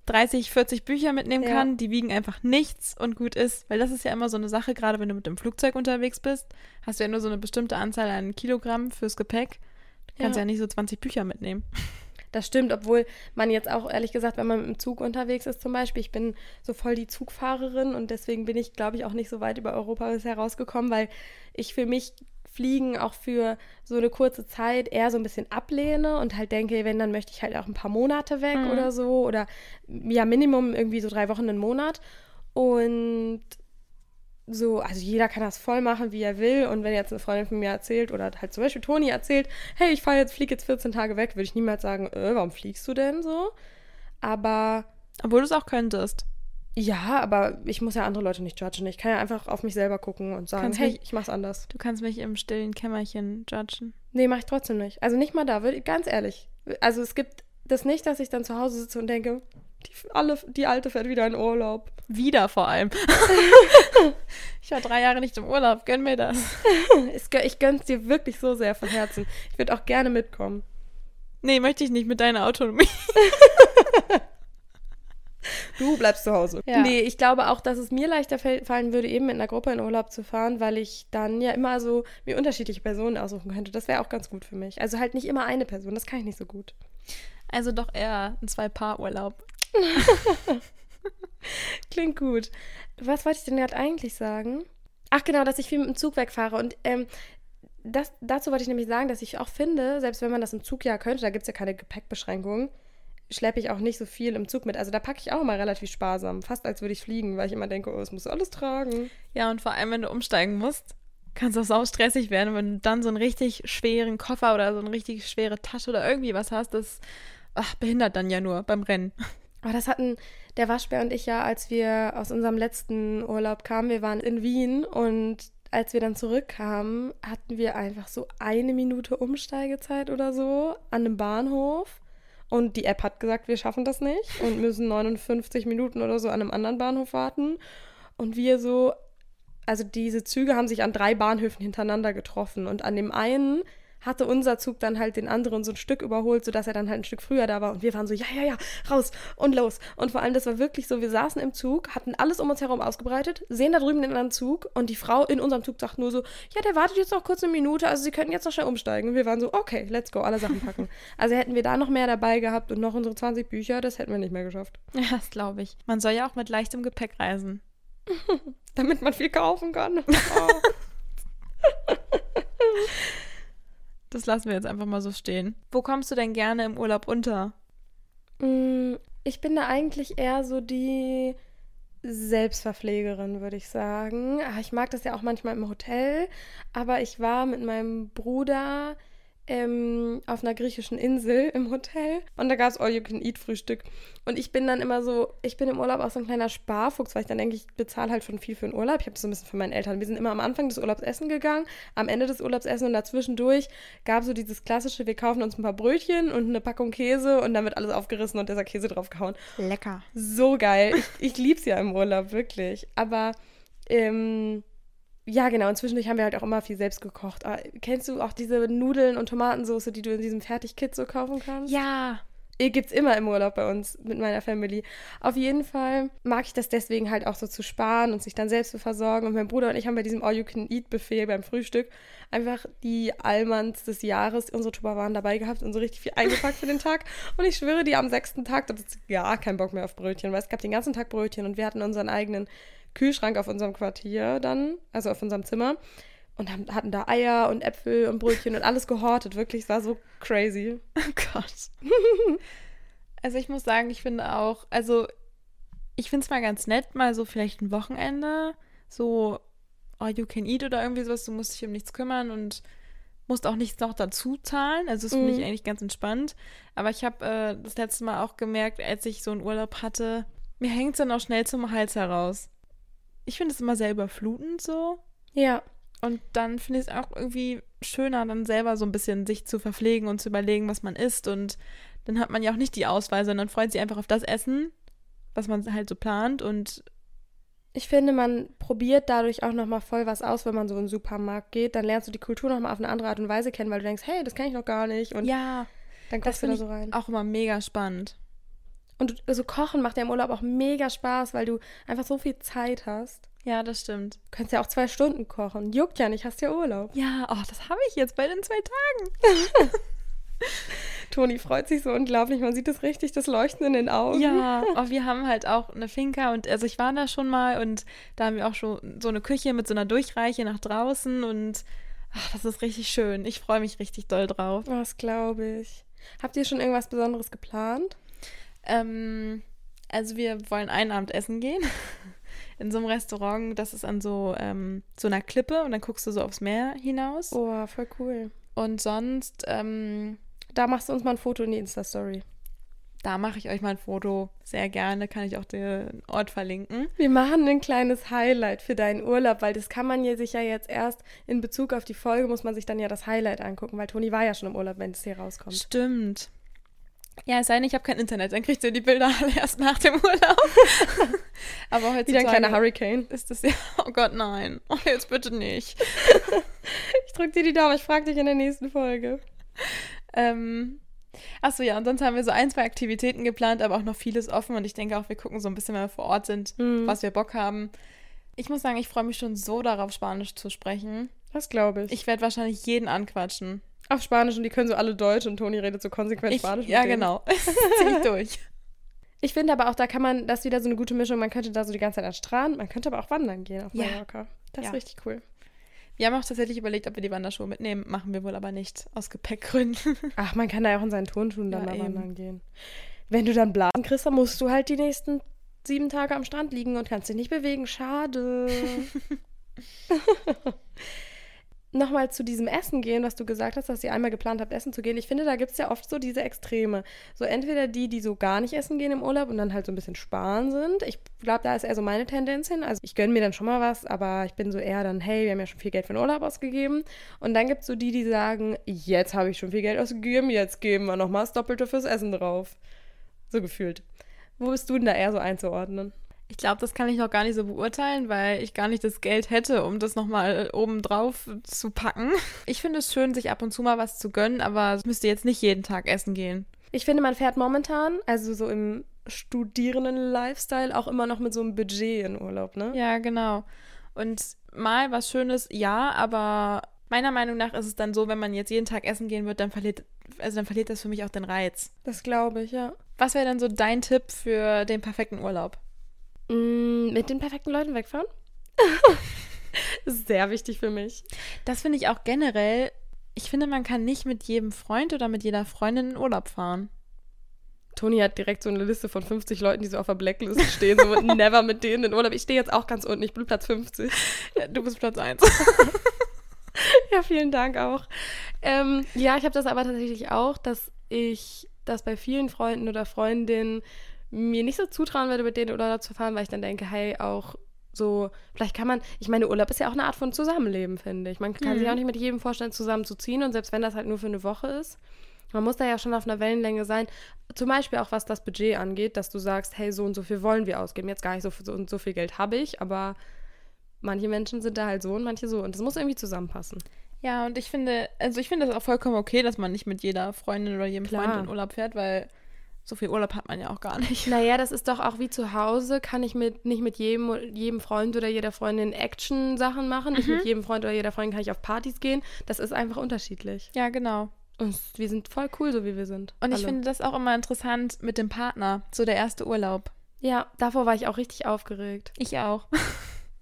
30, 40 Bücher mitnehmen Ja. kann. Die wiegen einfach nichts und gut ist. Weil das ist ja immer so eine Sache, gerade wenn du mit dem Flugzeug unterwegs bist, hast du ja nur so eine bestimmte Anzahl an Kilogramm fürs Gepäck. Du kannst Ja. ja, nicht so 20 Bücher mitnehmen. Das stimmt, obwohl man jetzt auch ehrlich gesagt, wenn man mit dem Zug unterwegs ist zum Beispiel, ich bin so voll die Zugfahrerin und deswegen bin ich, glaube ich, auch nicht so weit über Europa bisher rausgekommen, weil ich für mich Fliegen auch für so eine kurze Zeit eher so ein bisschen ablehne und halt denke, wenn, dann möchte ich halt auch ein paar Monate weg Mhm. oder so oder ja, Minimum irgendwie so drei Wochen, einen Monat und so, also jeder kann das voll machen, wie er will. Und wenn jetzt eine Freundin von mir erzählt oder halt zum Beispiel Toni erzählt, hey, ich fahre jetzt, fliege jetzt 14 Tage weg, würde ich niemals sagen, äh, warum fliegst du denn so? Aber Obwohl du es auch könntest. Ja, aber ich muss ja andere Leute nicht judgen. Ich kann ja einfach auf mich selber gucken und sagen, Kannst hey, mich- ich mach's anders. Du kannst mich im stillen Kämmerchen judgen. Nee, mach ich trotzdem nicht. Also nicht mal da, ganz ehrlich. Also es gibt das nicht, dass ich dann zu Hause sitze und denke, die, alle, die Alte fährt wieder in Urlaub. Wieder vor allem. ich war drei Jahre nicht im Urlaub. Gönn mir das. Ich gönn's dir wirklich so sehr von Herzen. Ich würde auch gerne mitkommen. Nee, möchte ich nicht mit deiner Autonomie. Du bleibst zu Hause. Ja. Nee, ich glaube auch, dass es mir leichter fallen würde, eben mit einer Gruppe in Urlaub zu fahren, weil ich dann ja immer so mir unterschiedliche Personen aussuchen könnte. Das wäre auch ganz gut für mich. Also halt nicht immer eine Person, das kann ich nicht so gut. Also doch eher ein Zwei-Paar-Urlaub. Klingt gut. Was wollte ich denn gerade eigentlich sagen? Ach genau, dass ich viel mit dem Zug wegfahre. Und ähm, das, dazu wollte ich nämlich sagen, dass ich auch finde, selbst wenn man das im Zug ja könnte, da gibt es ja keine Gepäckbeschränkungen, schleppe ich auch nicht so viel im Zug mit. Also da packe ich auch immer relativ sparsam, fast als würde ich fliegen, weil ich immer denke, oh, das musst du alles tragen. Ja, und vor allem, wenn du umsteigen musst, kann es auch sau stressig werden, wenn du dann so einen richtig schweren Koffer oder so eine richtig schwere Tasche oder irgendwie was hast, das ach, behindert dann ja nur beim Rennen. Aber das hatten der Waschbär und ich ja, als wir aus unserem letzten Urlaub kamen. Wir waren in Wien und als wir dann zurückkamen, hatten wir einfach so eine Minute Umsteigezeit oder so an einem Bahnhof. Und die App hat gesagt, wir schaffen das nicht und müssen 59 Minuten oder so an einem anderen Bahnhof warten. Und wir so, also diese Züge haben sich an drei Bahnhöfen hintereinander getroffen. Und an dem einen hatte unser Zug dann halt den anderen so ein Stück überholt, sodass er dann halt ein Stück früher da war. Und wir waren so, ja, ja, ja, raus und los. Und vor allem, das war wirklich so, wir saßen im Zug, hatten alles um uns herum ausgebreitet, sehen da drüben den anderen Zug und die Frau in unserem Zug sagt nur so, ja, der wartet jetzt noch kurz eine Minute, also sie könnten jetzt noch schnell umsteigen. Und wir waren so, okay, let's go, alle Sachen packen. also hätten wir da noch mehr dabei gehabt und noch unsere 20 Bücher, das hätten wir nicht mehr geschafft. Ja, das glaube ich. Man soll ja auch mit leichtem Gepäck reisen. Damit man viel kaufen kann. Oh. Das lassen wir jetzt einfach mal so stehen. Wo kommst du denn gerne im Urlaub unter? Mm, Ich bin da eigentlich eher so die Selbstverpflegerin, würde ich sagen. Ah, Ich mag das ja auch manchmal im Hotel, aber ich war mit meinem Bruder ähm, auf einer griechischen Insel im Hotel und da gab es All-You-Can-Eat-Frühstück. Und ich bin dann immer so, ich bin im Urlaub auch so ein kleiner Sparfuchs, weil ich dann denke, ich bezahle halt schon viel für den Urlaub. Ich habe das so ein bisschen von meinen Eltern. Wir sind immer am Anfang des Urlaubs essen gegangen, am Ende des Urlaubs essen und dazwischendurch gab es so dieses klassische, wir kaufen uns ein paar Brötchen und eine Packung Käse und dann wird alles aufgerissen und dieser Käse draufgehauen. Lecker. So geil. Ich, ich lieb's ja im Urlaub, wirklich. Aber ähm, ja, genau. Und zwischendurch haben wir halt auch immer viel selbst gekocht. Aber kennst du auch diese Nudeln und Tomatensauce, die du in diesem Fertigkit so kaufen kannst? Ja. Eh, Gibt's immer im Urlaub bei uns mit meiner Family. Auf jeden Fall mag ich das deswegen halt auch so zu sparen und sich dann selbst zu versorgen. Und mein Bruder und ich haben bei diesem All-You-Can-Eat-Buffet beim Frühstück einfach die Allmanns des Jahres, unsere Tupperwaren dabei gehabt und so richtig viel eingepackt für den Tag. Und ich schwöre, die am sechsten Tag, da hatte ich gar keinen Bock mehr auf Brötchen, weil es gab den ganzen Tag Brötchen und wir hatten unseren eigenen Kühlschrank auf unserem Quartier dann, also auf unserem Zimmer. Und haben, hatten da Eier und Äpfel und Brötchen und alles gehortet. Wirklich, es war so crazy. Oh Gott. also ich muss sagen, ich finde auch, also ich finde es mal ganz nett, mal so vielleicht ein Wochenende, so all you can eat oder irgendwie sowas, du musst dich um nichts kümmern und musst auch nichts noch dazu zahlen. Also das finde ich Mhm. eigentlich ganz entspannt. Aber ich habe äh, das letzte Mal auch gemerkt, als ich so einen Urlaub hatte, mir hängt es dann auch schnell zum Hals heraus. Ich finde es immer sehr überflutend so. Ja. Und dann finde ich es auch irgendwie schöner, dann selber so ein bisschen sich zu verpflegen und zu überlegen, was man isst. Und dann hat man ja auch nicht die Auswahl, sondern freut sich einfach auf das Essen, was man halt so plant. Und Ich finde, man probiert dadurch auch nochmal voll was aus, wenn man so in den Supermarkt geht. Dann lernst du die Kultur nochmal auf eine andere Art und Weise kennen, weil du denkst, hey, das kenne ich noch gar nicht. Und ja, dann das kommst du da finde so ich rein. auch immer mega spannend. Und so Kochen macht ja im Urlaub auch mega Spaß, weil du einfach so viel Zeit hast. Ja, das stimmt. Du kannst ja auch zwei Stunden kochen. Juckt ja nicht, hast ja Urlaub. Ja, oh, das habe ich jetzt bei den zwei Tagen. Toni freut sich so unglaublich. Man sieht es richtig, das Leuchten in den Augen. Ja, oh, wir haben halt auch eine Finca und also ich war da schon mal und da haben wir auch schon so eine Küche mit so einer Durchreiche nach draußen und ach, das ist richtig schön. Ich freue mich richtig doll drauf. Was glaube ich. Habt ihr schon irgendwas Besonderes geplant? Ähm, also wir wollen einen Abend essen gehen. In so einem Restaurant, das ist an so, ähm, so einer Klippe und dann guckst du so aufs Meer hinaus. Oh, voll cool. Und sonst, ähm, Da machst du uns mal ein Foto in die Insta-Story. da mache ich euch mal ein Foto. Sehr gerne, kann ich auch den Ort verlinken. Wir machen ein kleines Highlight für deinen Urlaub, weil das kann man ja sich ja jetzt erst in Bezug auf die Folge, muss man sich dann ja das Highlight angucken, weil Toni war ja schon im Urlaub, wenn es hier rauskommt. Stimmt. Ja, es sei denn, ich habe kein Internet, dann kriegt ihr die Bilder alle erst nach dem Urlaub. Aber heutzutage Wieder ein kleiner Hurricane. ist das ja, oh Gott, nein. Oh, jetzt bitte nicht. Ich drück dir die Daumen, ich frag dich in der nächsten Folge. Ähm, Achso, ja, und sonst haben wir so ein, zwei Aktivitäten geplant, aber auch noch vieles offen. Und ich denke auch, wir gucken so ein bisschen, wenn wir vor Ort sind, Mhm. was wir Bock haben. Ich muss sagen, ich freue mich schon so darauf, Spanisch zu sprechen. Das glaube ich. Ich werde wahrscheinlich jeden anquatschen. Auf Spanisch und die können so alle Deutsch und Toni redet so konsequent Ich, Spanisch. ja, genau. Zieh ich durch. Ich finde aber auch, da kann man, das ist wieder so eine gute Mischung. Man könnte da so die ganze Zeit an Strand, man könnte aber auch wandern gehen auf Ja. Mallorca. Das Ja. ist richtig cool. Wir haben auch tatsächlich überlegt, ob wir die Wanderschuhe mitnehmen. Machen wir wohl aber nicht, aus Gepäckgründen. Ach, man kann da ja auch in seinen Turnschuhen dann Ja, mal eben. wandern gehen. Wenn du dann Blasen kriegst, dann musst du halt die nächsten sieben Tage am Strand liegen und kannst dich nicht bewegen. Schade. Nochmal zu diesem Essen gehen, was du gesagt hast, dass ihr einmal geplant habt, essen zu gehen. Ich finde, da gibt es ja oft so diese Extreme. So entweder die, die so gar nicht essen gehen im Urlaub und dann halt so ein bisschen sparen sind. Ich glaube, da ist eher so meine Tendenz hin. Also ich gönne mir dann schon mal was, aber ich bin so eher dann, hey, wir haben ja schon viel Geld für den Urlaub ausgegeben. Und dann gibt es so die, die sagen, jetzt habe ich schon viel Geld ausgegeben, jetzt geben wir nochmal das Doppelte fürs Essen drauf. So gefühlt. Wo bist du denn da eher so einzuordnen? Ich glaube, das kann ich noch gar nicht so beurteilen, weil ich gar nicht das Geld hätte, um das nochmal oben drauf zu packen. Ich finde es schön, sich ab und zu mal was zu gönnen, aber es müsste jetzt nicht jeden Tag essen gehen. Ich finde, man fährt momentan, also so im Studierenden-Lifestyle, auch immer noch mit so einem Budget in Urlaub, ne? Ja, genau. Und mal was Schönes, ja, aber meiner Meinung nach ist es dann so, wenn man jetzt jeden Tag essen gehen wird, dann verliert, also dann verliert das für mich auch den Reiz. Das glaube ich, ja. Was wäre dann so dein Tipp für den perfekten Urlaub? Mm, mit den perfekten Leuten wegfahren? sehr wichtig für mich. Das finde ich auch generell. Ich finde, man kann nicht mit jedem Freund oder mit jeder Freundin in Urlaub fahren. Toni hat direkt so eine Liste von 50 Leuten, die so auf der Blacklist stehen. So never mit denen in Urlaub. Ich stehe jetzt auch ganz unten. Ich bin Platz 50. Ja, du bist Platz 1. Ja, vielen Dank auch. Ähm, ja, ich habe das aber tatsächlich auch, dass ich das bei vielen Freunden oder Freundinnen mir nicht so zutrauen würde, mit denen in Urlaub zu fahren, weil ich dann denke, hey, auch so, vielleicht kann man, ich meine, Urlaub ist ja auch eine Art von Zusammenleben, finde ich. Man kann sich Mhm. auch nicht mit jedem vorstellen, zusammenzuziehen und selbst wenn das halt nur für eine Woche ist, man muss da ja schon auf einer Wellenlänge sein. Zum Beispiel auch was das Budget angeht, dass du sagst, hey, so und so viel wollen wir ausgeben. Jetzt gar nicht so, so und so viel Geld habe ich, aber manche Menschen sind da halt so und manche so. Und das muss irgendwie zusammenpassen. Ja, und ich finde, also ich finde das auch vollkommen okay, dass man nicht mit jeder Freundin oder jedem Klar. Freund in Urlaub fährt, weil so viel Urlaub hat man ja auch gar nicht. Naja, das ist doch auch wie zu Hause, kann ich mit, nicht mit jedem, jedem Freund oder jeder Freundin Action-Sachen machen. Nicht mit jedem Freund oder jeder Freundin kann ich auf Partys gehen. Das ist einfach unterschiedlich. Ja, genau. Und wir sind voll cool, so wie wir sind. Und ich Alle. finde das auch immer interessant mit dem Partner, so der erste Urlaub. Ja, davor war ich auch richtig aufgeregt. Ich auch.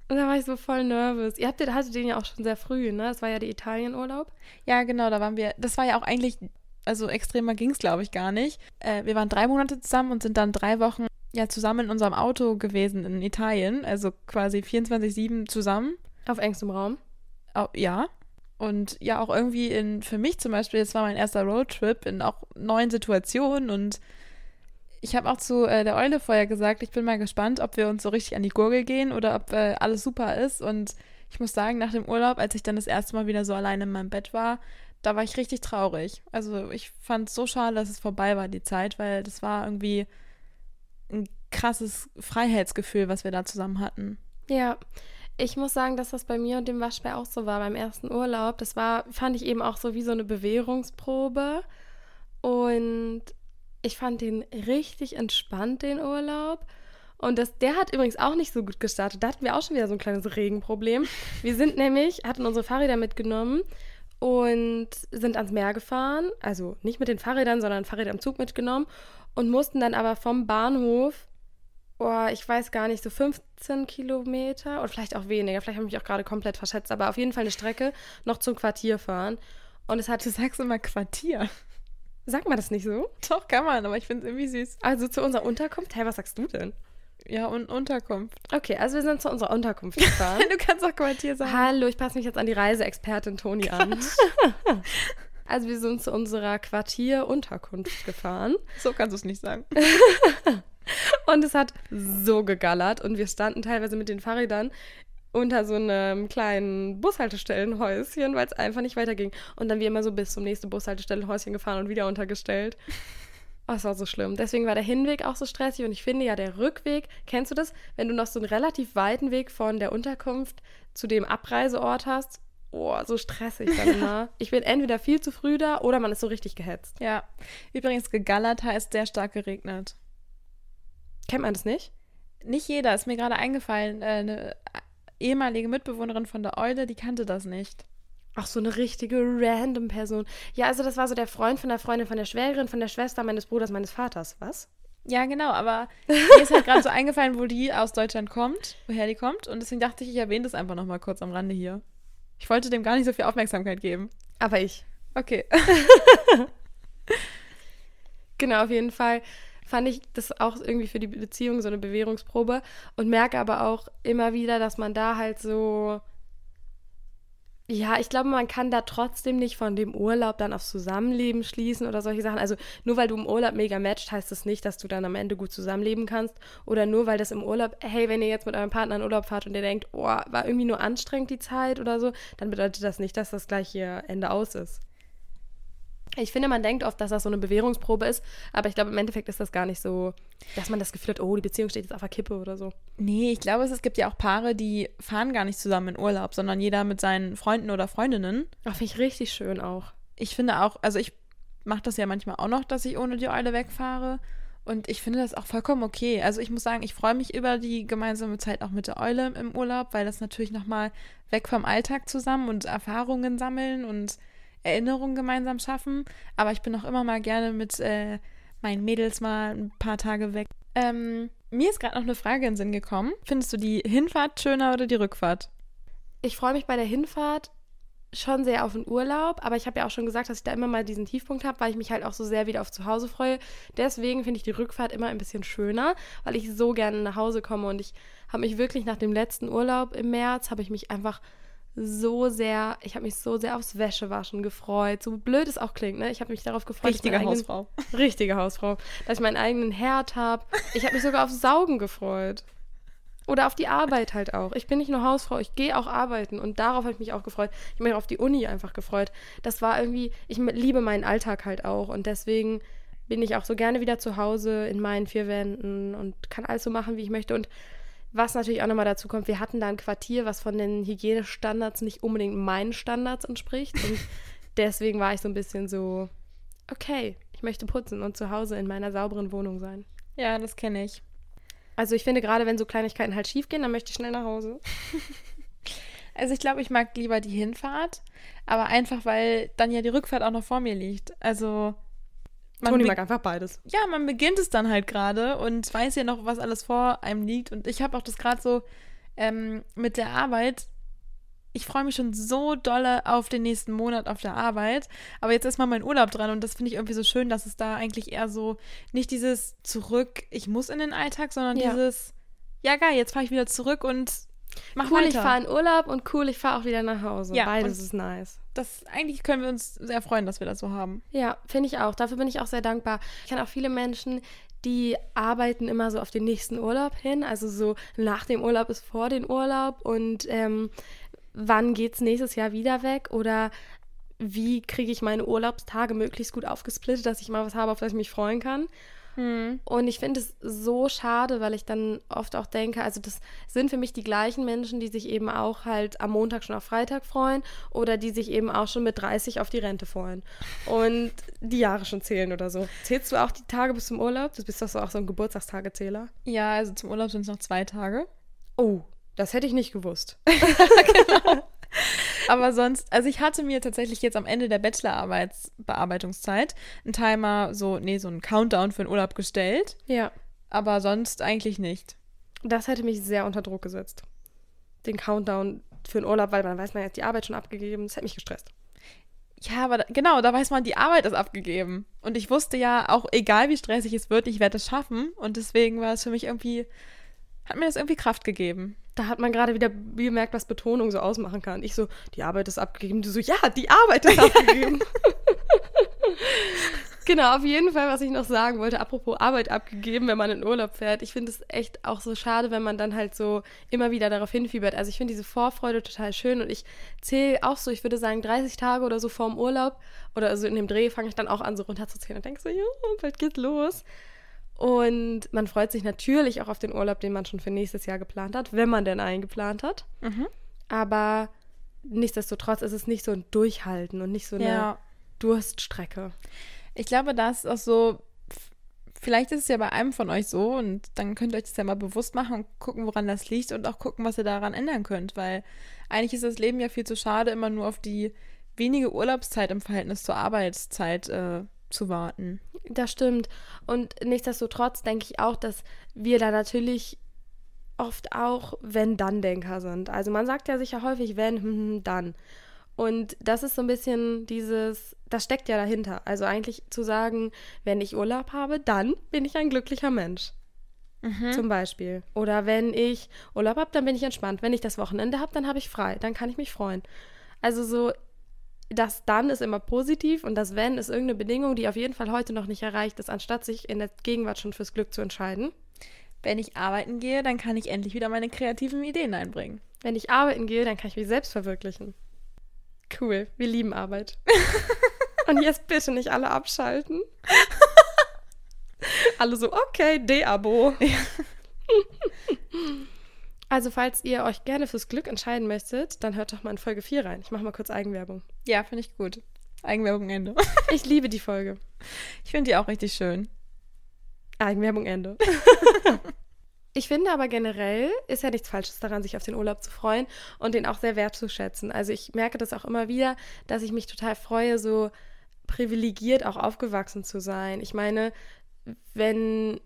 Und da war ich so voll nervös. Ihr habt, hattet den ja auch schon sehr früh, ne? Das war ja der Italienurlaub. Ja, genau, da waren wir. Das war ja auch eigentlich, also extremer ging es, glaube ich, gar nicht. Äh, wir waren drei Monate zusammen und sind dann drei Wochen ja zusammen in unserem Auto gewesen in Italien. Also quasi 24-7 zusammen. Auf engstem Raum. Au- ja. Und ja, auch irgendwie in, für mich zum Beispiel, das war mein erster Roadtrip in auch neuen Situationen und ich habe auch zu äh, der Eule vorher gesagt, ich bin mal gespannt, ob wir uns so richtig an die Gurgel gehen oder ob äh, alles super ist. Und ich muss sagen, nach dem Urlaub, als ich dann das erste Mal wieder so allein in meinem Bett war, da war ich richtig traurig. Also ich fand es so schade, dass es vorbei war, die Zeit, weil das war irgendwie ein krasses Freiheitsgefühl, was wir da zusammen hatten. Ja, ich muss sagen, dass das bei mir und dem Waschbär auch so war beim ersten Urlaub. Das war, fand ich eben auch so wie so eine Bewährungsprobe. Und ich fand den richtig entspannt, den Urlaub. Und das, der hat übrigens auch nicht so gut gestartet. Da hatten wir auch schon wieder so ein kleines Regenproblem. Wir sind nämlich, hatten unsere Fahrräder mitgenommen und sind ans Meer gefahren. Also nicht mit den Fahrrädern, sondern Fahrräder im Zug mitgenommen. Und mussten dann aber vom Bahnhof oh, ich weiß gar nicht, so 15 Kilometer oder vielleicht auch weniger. Vielleicht habe ich mich auch gerade komplett verschätzt, aber auf jeden Fall eine Strecke noch zum Quartier fahren. Und es hat, Du sagst immer Quartier. sagt man das nicht so? Doch, kann man, aber ich finde es irgendwie süß. Also zu unserer Unterkunft? Hä, was sagst du denn? Ja, und Unterkunft. Okay, also wir sind zu unserer Unterkunft gefahren. Du kannst auch Quartier sagen. Hallo, ich passe mich jetzt an die Reiseexpertin Toni an. also wir sind zu unserer Quartierunterkunft gefahren. So kannst du es nicht sagen. Und es hat so gegallert und wir standen teilweise mit den Fahrrädern unter so einem kleinen Bushaltestellenhäuschen, weil es einfach nicht weiterging. Und dann wir immer so bis zum nächsten Bushaltestellenhäuschen gefahren und wieder untergestellt. Oh, es war so schlimm. Deswegen war der Hinweg auch so stressig und ich finde ja, der Rückweg, kennst du das? Wenn du noch so einen relativ weiten Weg von der Unterkunft zu dem Abreiseort hast oh, so stressig dann immer. ich bin entweder viel zu früh da oder man ist so richtig gehetzt. Ja. Übrigens, gegallert heißt sehr stark geregnet. Kennt man das nicht? Nicht jeder, ist mir gerade eingefallen. Äh, eine ehemalige Mitbewohnerin von der Eule, die kannte das nicht. Ach, so eine richtige random Person. Ja, also das war so der Freund von der Freundin von der Schwägerin, von der Schwester meines Bruders, meines Vaters. Was? Ja, genau, aber mir ist halt gerade so eingefallen, wo die aus Deutschland kommt, woher die kommt. Und deswegen dachte ich, ich erwähne das einfach nochmal kurz am Rande hier. Ich wollte dem gar nicht so viel Aufmerksamkeit geben. Aber ich. Okay. genau, auf jeden Fall fand ich das auch irgendwie für die Beziehung so eine Bewährungsprobe und merke aber auch immer wieder, dass man da halt so ja, ich glaube, man kann da trotzdem nicht von dem Urlaub dann aufs Zusammenleben schließen oder solche Sachen. Also nur weil du im Urlaub mega matcht, heißt das nicht, dass du dann am Ende gut zusammenleben kannst. Oder nur weil das im Urlaub, hey, wenn ihr jetzt mit eurem Partner in Urlaub fahrt und ihr denkt, oh, war irgendwie nur anstrengend die Zeit oder so, dann bedeutet das nicht, dass das gleich hier Ende aus ist. Ich finde, man denkt oft, dass das so eine Bewährungsprobe ist, aber ich glaube, im Endeffekt ist das gar nicht so, dass man das Gefühl hat, oh, die Beziehung steht jetzt auf der Kippe oder so. Nee, ich glaube, es gibt ja auch Paare, die fahren gar nicht zusammen in Urlaub, sondern jeder mit seinen Freunden oder Freundinnen. Ach, finde ich richtig schön auch. Ich finde auch, also ich mache das ja manchmal auch noch, dass ich ohne die Eule wegfahre. Und ich finde das auch vollkommen okay. Also ich muss sagen, ich freue mich über die gemeinsame Zeit auch mit der Eule im Urlaub, weil das natürlich nochmal weg vom Alltag zusammen und Erfahrungen sammeln und Erinnerungen gemeinsam schaffen. Aber ich bin auch immer mal gerne mit äh, meinen Mädels mal ein paar Tage weg. Ähm, mir ist gerade noch eine Frage in den Sinn gekommen. Findest du die Hinfahrt schöner oder die Rückfahrt? Ich freue mich bei der Hinfahrt schon sehr auf den Urlaub, aber ich habe ja auch schon gesagt, dass ich da immer mal diesen Tiefpunkt habe, weil ich mich halt auch so sehr wieder auf zu Hause freue. Deswegen finde ich die Rückfahrt immer ein bisschen schöner, weil ich so gerne nach Hause komme und ich habe mich wirklich nach dem letzten Urlaub im März, habe ich mich einfach so sehr, ich habe mich so sehr aufs Wäschewaschen gefreut. So blöd es auch klingt, ne? Ich habe mich darauf gefreut. Richtige eigenen, Hausfrau. Richtige Hausfrau. Dass ich meinen eigenen Herd habe. Ich habe mich sogar aufs Saugen gefreut. Oder auf die Arbeit halt auch. Ich bin nicht nur Hausfrau, ich gehe auch arbeiten und darauf habe ich mich auch gefreut. Ich habe mich auf die Uni einfach gefreut. Das war irgendwie, ich liebe meinen Alltag halt auch und deswegen bin ich auch so gerne wieder zu Hause in meinen vier Wänden und kann alles so machen, wie ich möchte. Und was natürlich auch nochmal dazu kommt, wir hatten da ein Quartier, was von den Hygienestandards nicht unbedingt meinen Standards entspricht. Und deswegen war ich so ein bisschen so, okay, ich möchte putzen und zu Hause in meiner sauberen Wohnung sein. Ja, das kenne ich. Also ich finde, gerade wenn so Kleinigkeiten halt schief gehen, dann möchte ich schnell nach Hause. Also ich glaube, ich mag lieber die Hinfahrt, aber einfach, weil dann ja die Rückfahrt auch noch vor mir liegt. Also man Toni mag einfach beides. Ja, man beginnt es dann halt gerade und weiß ja noch, was alles vor einem liegt. Und ich habe auch das gerade so ähm, mit der Arbeit. Ich freue mich schon so dolle auf den nächsten Monat auf der Arbeit. Aber jetzt ist mal mein Urlaub dran und das finde ich irgendwie so schön, dass es da eigentlich eher so nicht dieses zurück, ich muss in den Alltag, sondern ja. dieses, ja geil, jetzt fahre ich wieder zurück und mach cool, weiter. ich fahre in Urlaub und cool, ich fahre auch wieder nach Hause. Ja, Beides ist nice das eigentlich können wir uns sehr freuen, dass wir das so haben. Ja, finde ich auch. Dafür bin ich auch sehr dankbar. Ich kenne auch viele Menschen, die arbeiten immer so auf den nächsten Urlaub hin. Also so nach dem Urlaub ist vor dem Urlaub und ähm, wann es nächstes Jahr wieder weg oder wie kriege ich meine Urlaubstage möglichst gut aufgesplittet, dass ich mal was habe, auf das ich mich freuen kann. Hm. Und ich finde es so schade, weil ich dann oft auch denke, also das sind für mich die gleichen Menschen, die sich eben auch halt am Montag schon auf Freitag freuen oder die sich eben auch schon mit 30 auf die Rente freuen und die Jahre schon zählen oder so. Zählst du auch die Tage bis zum Urlaub? Du bist doch so auch so ein Geburtstagstagezähler. Ja, also zum Urlaub sind es noch zwei Tage. Oh, das hätte ich nicht gewusst. genau. Aber sonst, also ich hatte mir tatsächlich jetzt am Ende der Bachelorarbeitsbearbeitungszeit einen Timer, so, nee, so einen Countdown für den Urlaub gestellt. Ja. Aber sonst eigentlich nicht. Das hätte mich sehr unter Druck gesetzt. Den Countdown für den Urlaub, weil dann weiß man jetzt die Arbeit schon abgegeben. Das hätte mich gestresst. Ja, aber da, genau, da weiß man, die Arbeit ist abgegeben. Und ich wusste ja, auch egal wie stressig es wird, ich werde es schaffen. Und deswegen war es für mich irgendwie, hat mir das irgendwie Kraft gegeben da hat man gerade wieder gemerkt, was Betonung so ausmachen kann. Ich so, die Arbeit ist abgegeben. Du so, ja, die Arbeit ist abgegeben. genau, auf jeden Fall, was ich noch sagen wollte, apropos Arbeit abgegeben, wenn man in Urlaub fährt. Ich finde es echt auch so schade, wenn man dann halt so immer wieder darauf hinfiebert. Also ich finde diese Vorfreude total schön und ich zähle auch so, ich würde sagen, 30 Tage oder so vorm Urlaub oder also in dem Dreh fange ich dann auch an, so runterzuzählen und denke so, ja, bald geht's los. Und man freut sich natürlich auch auf den Urlaub, den man schon für nächstes Jahr geplant hat, wenn man denn einen geplant hat. Mhm. Aber nichtsdestotrotz ist es nicht so ein Durchhalten und nicht so eine Ja. Durststrecke. Ich glaube, das ist auch so. Vielleicht ist es ja bei einem von euch so und dann könnt ihr euch das ja mal bewusst machen und gucken, woran das liegt und auch gucken, was ihr daran ändern könnt, weil eigentlich ist das Leben ja viel zu schade, immer nur auf die wenige Urlaubszeit im Verhältnis zur Arbeitszeit äh, zu warten. Das stimmt. Und nichtsdestotrotz denke ich auch, dass wir da natürlich oft auch Wenn-Dann-Denker sind. Also man sagt ja sicher häufig wenn, hm, hm, dann. Und das ist so ein bisschen dieses, das steckt ja dahinter. Also eigentlich zu sagen, wenn ich Urlaub habe, dann bin ich ein glücklicher Mensch. Zum Beispiel. Oder wenn ich Urlaub habe, dann bin ich entspannt. Wenn ich das Wochenende habe, dann habe ich frei. Dann kann ich mich freuen. Also so, das dann ist immer positiv und das wenn ist irgendeine Bedingung, die auf jeden Fall heute noch nicht erreicht ist, anstatt sich in der Gegenwart schon fürs Glück zu entscheiden. Wenn ich arbeiten gehe, dann kann ich endlich wieder meine kreativen Ideen einbringen. Wenn ich arbeiten gehe, dann kann ich mich selbst verwirklichen. Cool, wir lieben Arbeit. und jetzt bitte nicht alle abschalten. alle so, okay, De-Abo. Also, falls ihr euch gerne fürs Glück entscheiden möchtet, dann hört doch mal in Folge 4 rein. Ich mache mal kurz Eigenwerbung. Ja, finde ich gut. Eigenwerbung Ende. Ich liebe die Folge. Ich finde die auch richtig schön. Eigenwerbung Ende. ich finde aber generell ist ja nichts Falsches daran, sich auf den Urlaub zu freuen und den auch sehr wertzuschätzen. Also ich merke das auch immer wieder, dass ich mich total freue, so privilegiert auch aufgewachsen zu sein. Ich meine, wenn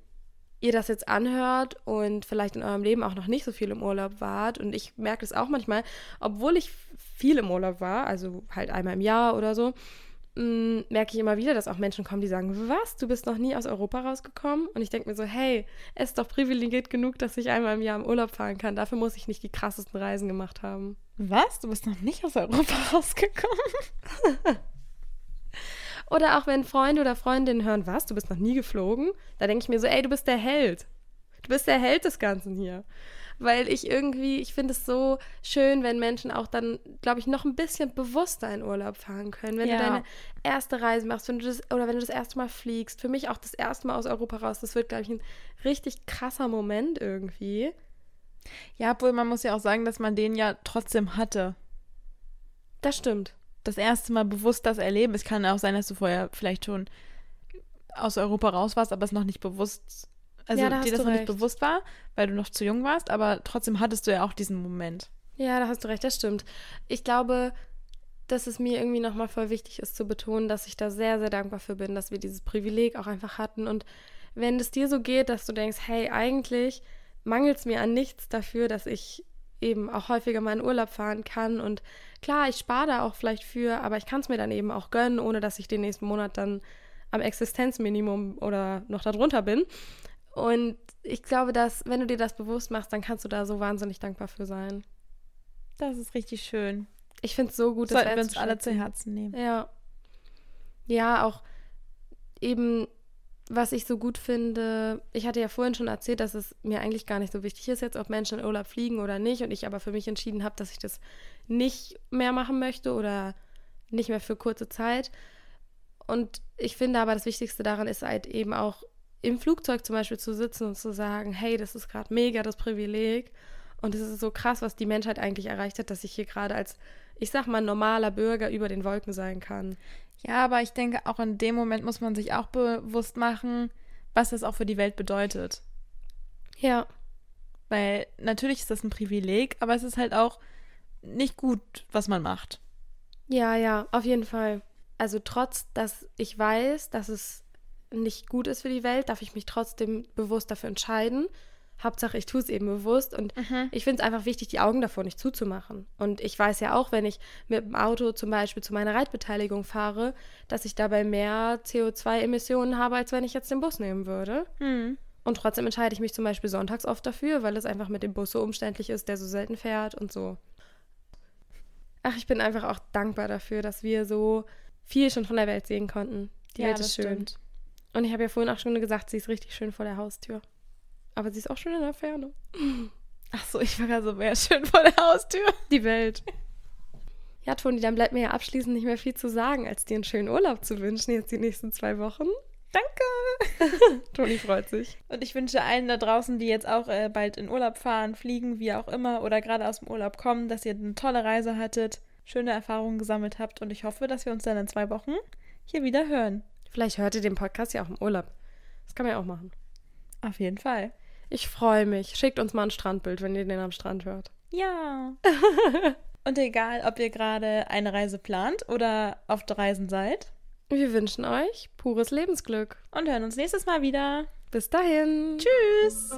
ihr das jetzt anhört und vielleicht in eurem Leben auch noch nicht so viel im Urlaub wart und ich merke das auch manchmal, obwohl ich viel im Urlaub war, also halt einmal im Jahr oder so, mh, merke ich immer wieder, dass auch Menschen kommen, die sagen, was, du bist noch nie aus Europa rausgekommen? Und ich denke mir so, hey, es ist doch privilegiert genug, dass ich einmal im Jahr im Urlaub fahren kann. Dafür muss ich nicht die krassesten Reisen gemacht haben. Was? Du bist noch nicht aus Europa rausgekommen? Oder auch wenn Freunde oder Freundinnen hören, was, du bist noch nie geflogen? Da denke ich mir so, ey, du bist der Held. Du bist der Held des Ganzen hier. Weil ich irgendwie, ich finde es so schön, wenn Menschen auch dann, glaube ich, noch ein bisschen bewusster in Urlaub fahren können. Wenn Ja. du deine erste Reise machst, wenn du das, oder wenn du das erste Mal fliegst. Für mich auch das erste Mal aus Europa raus. Das wird, glaube ich, ein richtig krasser Moment irgendwie. Ja, obwohl man muss ja auch sagen, dass man den ja trotzdem hatte. Das stimmt. Das erste Mal bewusst das erleben. Es kann auch sein, dass du vorher vielleicht schon aus Europa raus warst, aber es noch nicht bewusst, also Ja, da dir das noch nicht recht. bewusst war, weil du noch zu jung warst, aber trotzdem hattest du ja auch diesen Moment. Ja, da hast du recht, das stimmt. Ich glaube, dass es mir irgendwie nochmal voll wichtig ist zu betonen, dass ich da sehr, sehr dankbar für bin, dass wir dieses Privileg auch einfach hatten. Und wenn es dir so geht, dass du denkst, hey, eigentlich mangelt es mir an nichts dafür, dass ich eben auch häufiger mal in Urlaub fahren kann. Und klar, ich spare da auch vielleicht für, aber ich kann es mir dann eben auch gönnen, ohne dass ich den nächsten Monat dann am Existenzminimum oder noch darunter bin. Und ich glaube, dass, wenn du dir das bewusst machst, dann kannst du da so wahnsinnig dankbar für sein. Das ist richtig schön. Ich finde es so gut, das Sollten wir uns alle zu. Herzen nehmen. Ja. Ja, auch eben, was ich so gut finde, ich hatte ja vorhin schon erzählt, dass es mir eigentlich gar nicht so wichtig ist jetzt, ob Menschen in Urlaub fliegen oder nicht. Und ich aber für mich entschieden habe, dass ich das nicht mehr machen möchte oder nicht mehr für kurze Zeit. Und ich finde aber, das Wichtigste daran ist halt eben auch im Flugzeug zum Beispiel zu sitzen und zu sagen, hey, das ist gerade mega das Privileg. Und es ist so krass, was die Menschheit eigentlich erreicht hat, dass ich hier gerade als, ich sag mal, normaler Bürger über den Wolken sein kann. Ja, aber ich denke, auch in dem Moment muss man sich auch bewusst machen, was das auch für die Welt bedeutet. Ja. Weil natürlich ist das ein Privileg, aber es ist halt auch nicht gut, was man macht. Ja, ja, auf jeden Fall. Also trotz, dass ich weiß, dass es nicht gut ist für die Welt, darf ich mich trotzdem bewusst dafür entscheiden. Hauptsache, ich tue es eben bewusst und ich finde es einfach wichtig, die Augen davor nicht zuzumachen. Und ich weiß ja auch, wenn ich mit dem Auto zum Beispiel zu meiner Reitbeteiligung fahre, dass ich dabei mehr CO2-Emissionen habe, als wenn ich jetzt den Bus nehmen würde. Hm. Und trotzdem entscheide ich mich zum Beispiel sonntags oft dafür, weil es einfach mit dem Bus so umständlich ist, der so selten fährt und so. Ach, ich bin einfach auch dankbar dafür, dass wir so viel schon von der Welt sehen konnten. Die ja, Welt das ist schön. stimmt. Und ich habe ja vorhin auch schon gesagt, sie ist richtig schön vor der Haustür. Aber sie ist auch schön in der Ferne. Ach so, ich war gerade so, wäre schön vor der Haustür. Die Welt. Ja, Toni, dann bleibt mir ja abschließend nicht mehr viel zu sagen, als dir einen schönen Urlaub zu wünschen, jetzt die nächsten zwei Wochen. Danke. Toni freut sich. Und ich wünsche allen da draußen, die jetzt auch äh, bald in Urlaub fahren, fliegen, wie auch immer, oder gerade aus dem Urlaub kommen, dass ihr eine tolle Reise hattet, schöne Erfahrungen gesammelt habt und ich hoffe, dass wir uns dann in zwei Wochen hier wieder hören. Vielleicht hört ihr den Podcast ja auch im Urlaub. Das kann man ja auch machen. Auf jeden Fall. Ich freue mich. Schickt uns mal ein Strandbild, wenn ihr den am Strand hört. Ja. und egal, ob ihr gerade eine Reise plant oder auf Reisen seid. Wir wünschen euch pures Lebensglück. Und hören uns nächstes Mal wieder. Bis dahin. Tschüss.